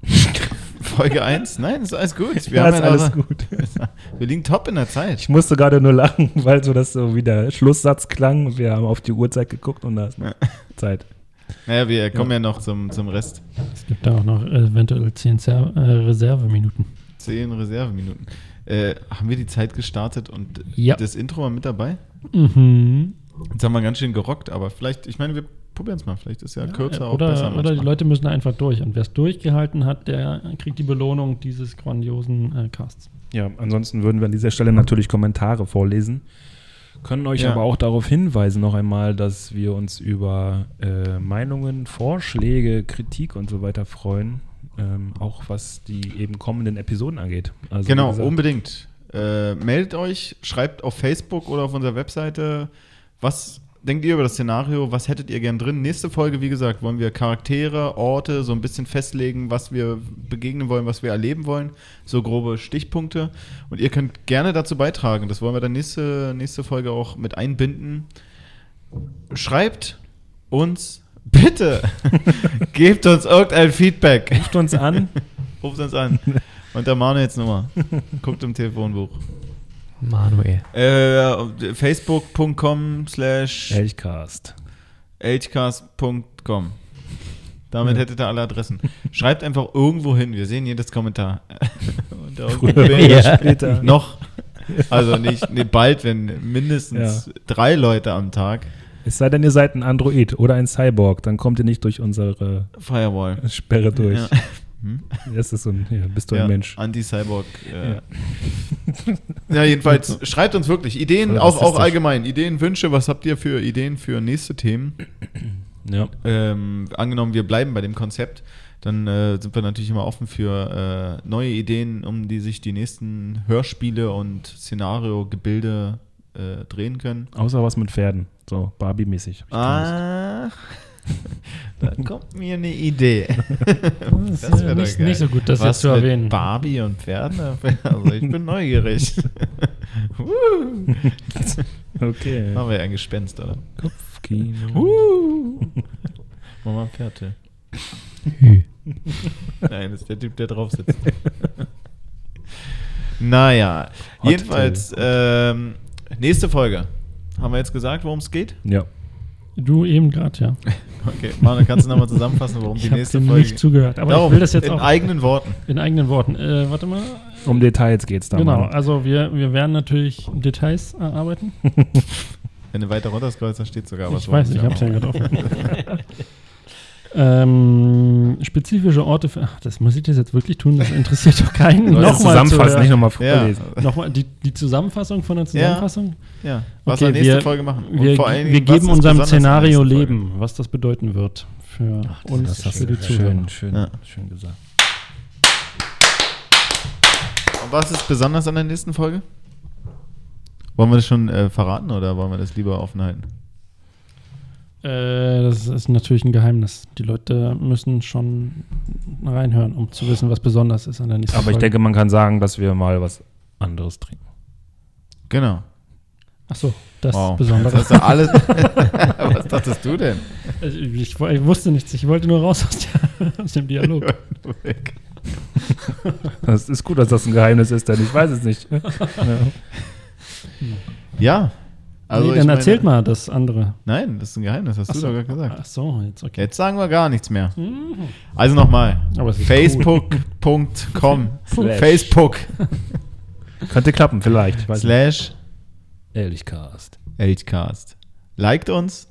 Folge 1. Nein, ist alles gut. Wir, Ja, haben ist ja alles noch- gut. wir liegen top in der Zeit. Ich musste gerade nur lachen, weil so das so wie der Schlusssatz klang und wir haben auf die Uhrzeit geguckt und da ist Ja. Zeit. Naja, wir kommen ja, noch zum, zum Rest. Es gibt da auch noch eventuell zehn Zer äh, Reserveminuten. Zehn Reserveminuten. Äh, haben wir die Zeit gestartet und Ja. das Intro mal mit dabei? Mhm. Jetzt haben wir ganz schön gerockt, aber vielleicht, ich meine, wir probieren es mal. Vielleicht ist ja, kürzer auch oder, besser. oder die manchmal. Leute müssen einfach durch. Und wer es durchgehalten hat, der kriegt die Belohnung dieses grandiosen äh, Casts. Ja, ansonsten würden wir an dieser Stelle natürlich Kommentare vorlesen. Können euch Ja. aber auch darauf hinweisen, noch einmal, dass wir uns über äh, Meinungen, Vorschläge, Kritik und so weiter freuen. Ähm, auch was die eben kommenden Episoden angeht. Also, Genau, gesagt, unbedingt. Äh, meldet euch, schreibt auf Facebook oder auf unserer Webseite, was denkt ihr über das Szenario, was hättet ihr gern drin? Nächste Folge, wie gesagt, wollen wir Charaktere, Orte so ein bisschen festlegen, was wir begegnen wollen, was wir erleben wollen, so grobe Stichpunkte. Und ihr könnt gerne dazu beitragen, das wollen wir dann nächste, nächste Folge auch mit einbinden. Schreibt uns bitte, gebt uns irgendein Feedback. Ruft uns an. Ruft uns an. Unter Manuels Nummer. Guckt im Telefonbuch. Manuel. Äh, Facebook.com slash Elchcast. hcast.com. Damit Ja. hättet ihr alle Adressen. Schreibt einfach irgendwo hin. Wir sehen jedes Kommentar. Und Früher Ja. später. Noch. Also nicht nee, bald, wenn mindestens drei Leute am Tag. Es sei denn, ihr seid ein Android oder ein Cyborg, dann kommt ihr nicht durch unsere Firewall. Sperre durch. Ja. Hm? Das ist so ein, ja, bist du Ja, ein Mensch. Anti-Cyborg. Äh. Ja. Ja. jedenfalls schreibt uns wirklich Ideen, auch, auch allgemein. Ideen, Wünsche, was habt ihr für Ideen für nächste Themen? Ja. Ähm, angenommen, wir bleiben bei dem Konzept, dann äh, sind wir natürlich immer offen für äh, neue Ideen, um die sich die nächsten Hörspiele und Szenario-Gebilde äh, drehen können. Außer was mit Pferden. So, Barbie-mäßig. Ah, Da kommt mir eine Idee. Das Das ist wär doch nicht, nicht so gut, das Was jetzt zu mit erwähnen. Barbie und Pferden? Also ich bin neugierig. Okay. machen wir ja ein Gespenst, oder? Kopfkino. Uh. Mach mal ein Pferd. Nein, das ist der Typ, der drauf sitzt. naja, Hot jedenfalls, ähm, nächste Folge. Haben wir jetzt gesagt, worum es geht? Ja. Du eben gerade, ja. Okay, Manu, kannst du nochmal zusammenfassen, worum Ich die nächste dir Folge nicht zugehört. Aber Darum, ich will das jetzt in auch eigenen Worten. in eigenen Worten. Äh, warte mal. Um Details geht's da. genau, Mann. also wir, wir werden natürlich Details erarbeiten. Wenn du weiter runter scrollst, da steht sogar was. ich weiß, ich habe es ja es gerade offen. ähm, spezifische Orte für. Ach, das muss ich das jetzt wirklich tun? Das interessiert doch keinen. Nochmal zusammenfassen, zu nicht nochmal Ja, vorlesen. Nochmal die, die Zusammenfassung von der Zusammenfassung. ja. Was Okay, wir nächste wir- Folge machen. Und Wir, vor allen wir geben unserem Szenario? Leben, was das bedeuten wird für uns, Das hast für du die Zuhörer. schön, schön, Ja. schön gesagt. Und was ist besonders an der nächsten Folge? Wollen wir das schon äh, verraten oder wollen wir das lieber offen halten? Äh, das ist natürlich ein Geheimnis. Die Leute müssen schon reinhören, um zu wissen, was besonders ist an der nächsten Aber ich Folge. denke, man kann sagen, dass wir mal was anderes trinken. Genau. Ach so, das Wow. ist besonders. Jetzt hast alles. was dachtest du denn? Also ich, ich wusste nichts, ich wollte nur raus aus, der, aus dem Dialog. Weg. Das ist gut, dass das ein Geheimnis ist, denn ich weiß es nicht. ja. Ja. Also nee, dann meine- erzählt mal das andere. Nein, das ist ein Geheimnis, hast Ach du so. doch gerade gesagt. Ach so, jetzt okay. Jetzt sagen wir gar nichts mehr. Mhm. Also nochmal. Facebook.com. Facebook Könnte klappen, vielleicht. Slash Ehrlichcast. Elchcast. Liked uns.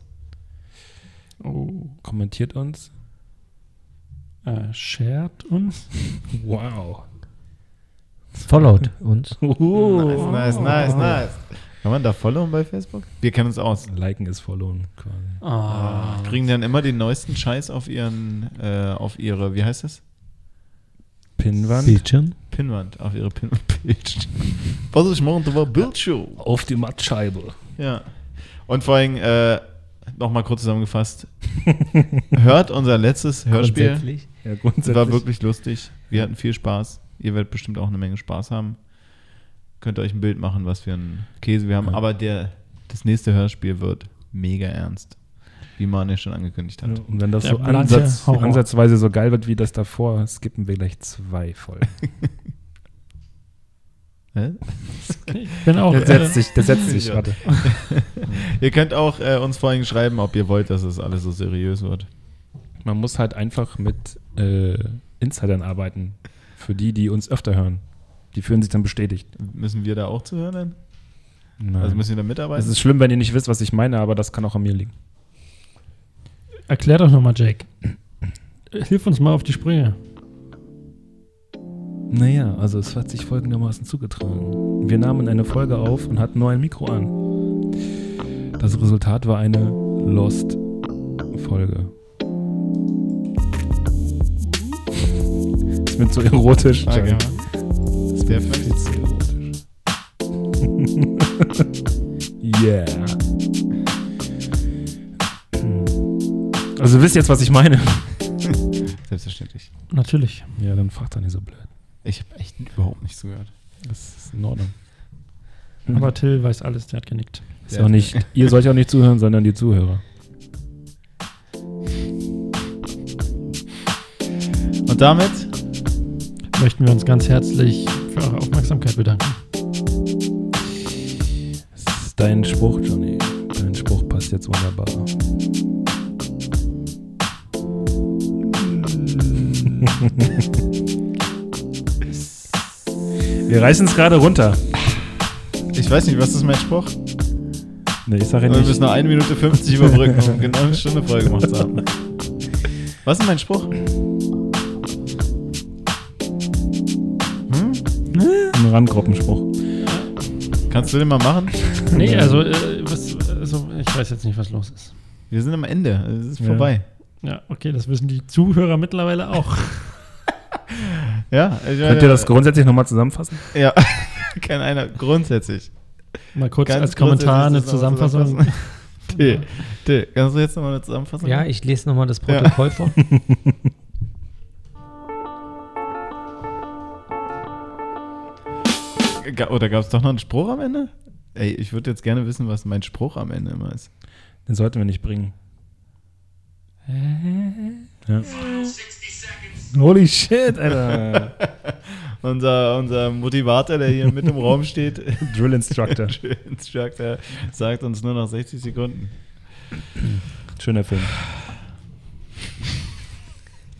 Oh, Kommentiert uns. äh, shared uns. Wow. Followt uns. Nice, nice, nice, nice. Kann man da followen bei Facebook? Wir kennen uns aus. Liken ist followen quasi. Ah, Kriegen dann immer den neuesten Scheiß auf ihren, äh, auf ihre, wie heißt das? Pinnwand. Bildschirm. Pinnwand, auf ihre Pinnwand. Was ist morgen? Da war Bildshow. Auf die Mattscheibe. Ja. Und vor allem, äh, nochmal kurz zusammengefasst, hört unser letztes Hörspiel. Grundsätzlich. Ja, Es grundsätzlich. war wirklich lustig. Wir hatten viel Spaß. Ihr werdet bestimmt auch eine Menge Spaß haben. Könnt ihr euch ein Bild machen, was für ein Käse wir haben. Ja. Aber der, das nächste Hörspiel wird mega ernst. Wie man ja schon angekündigt hat. Und wenn das Der so ansatz, ansatzweise so geil wird wie das davor, skippen wir gleich zwei Folgen. Hä? ich bin auch. Der Äh, setzt sich, der setzt sich, Ja. warte. Ihr könnt auch äh, uns vor allem schreiben, ob ihr wollt, dass es alles so seriös wird. Man muss halt einfach mit äh, Insidern arbeiten. Für die, die uns öfter hören. Die fühlen sich dann bestätigt. Müssen wir da auch zuhören? Dann? Nein. Also müssen wir da mitarbeiten? es ist schlimm, wenn ihr nicht wisst, was ich meine, aber das kann auch an mir liegen. erklär doch nochmal, Jake. Hilf uns mal auf die Sprünge. Naja, also es hat sich folgendermaßen zugetragen. Wir nahmen eine Folge auf und hatten nur ein Mikro an. Das Resultat war eine Lost-Folge. Ist mir zu erotisch. Danke, Jan. Mir viel zu erotisch. yeah. Also wisst ihr jetzt, was ich meine? Selbstverständlich. Natürlich. Ja, dann fragt doch nicht so blöd. Ich habe echt überhaupt nicht zugehört. Das ist in Ordnung. Aber Till weiß alles, der hat genickt. Ist auch nicht, ihr sollt ja auch nicht zuhören, sondern die Zuhörer. Und damit Möchten wir uns ganz herzlich für eure Aufmerksamkeit bedanken. Das ist dein Spruch, Johnny. Dein Spruch passt jetzt wunderbar. Wir reißen es gerade runter. Ich weiß nicht, was ist mein Spruch? Nee, ich sage ja Wir nicht. müssen noch 1 Minute 50 überbrücken, um genau eine Stunde voll gemacht zu haben. Was ist mein Spruch? Ein Randgruppenspruch. Kannst du den mal machen? Nee, also, äh, was, also ich weiß jetzt nicht, was los ist. Wir sind am Ende. Es ist Ja. vorbei. Ja, okay, das wissen die Zuhörer mittlerweile auch. Ja, ich Könnt ihr das grundsätzlich nochmal zusammenfassen? Ja, kann einer grundsätzlich. Mal kurz Ganz als Kommentar eine Zusammenfassung. Till, Till, kannst du jetzt nochmal eine Zusammenfassung Ja, ich lese nochmal das Protokoll vor. Oder gab es doch noch einen Spruch am Ende? Ey, ich würde jetzt gerne wissen, was mein Spruch am Ende immer ist. Den sollten wir nicht bringen. Ja. Holy shit, Alter. Unser, unser Motivator, der hier mit im Raum steht, Drill Instructor. Instructor, sagt uns nur noch 60 Sekunden. Schöner Film.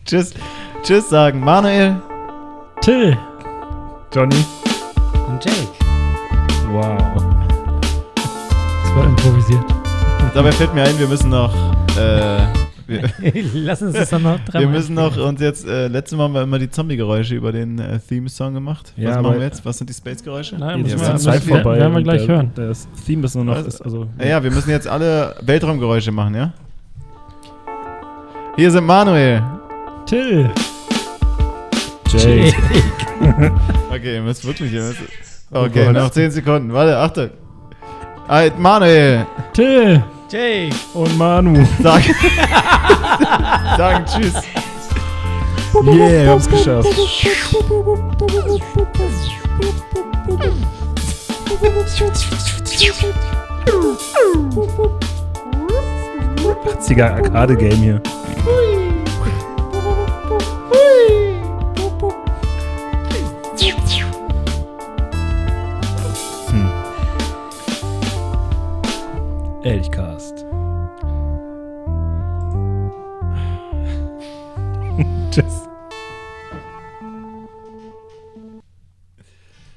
Tschüss, tschüss sagen. Manuel, Till. Johnny. Und Jake. Wow. Das war improvisiert. dabei fällt mir ein, wir müssen noch, äh, wir, Lass uns das dann noch dran. wir müssen noch uns jetzt, äh, letztes Mal haben wir immer die Zombie-Geräusche über den äh, Theme-Song gemacht. Ja, Was machen wir jetzt? Was sind die Space-Geräusche? Nein, müssen wir- Zeit vorbei. werden wir gleich der, hören. Das Theme ist nur noch. Was? Ist, also, Ja, ja, wir müssen jetzt alle Weltraumgeräusche machen, ja? Hier sind Manuel. Till. Jake. Okay, ihr müsst wirklich. Ihr müsst, okay, noch 10 Sekunden. Warte, Achtung. Hey, Manuel, Till. Jake. Und Manu. sag. sagen Tschüss. Yeah, wir haben's geschafft. Batziger Arcade-Game hier. Elchcast. Tschüss.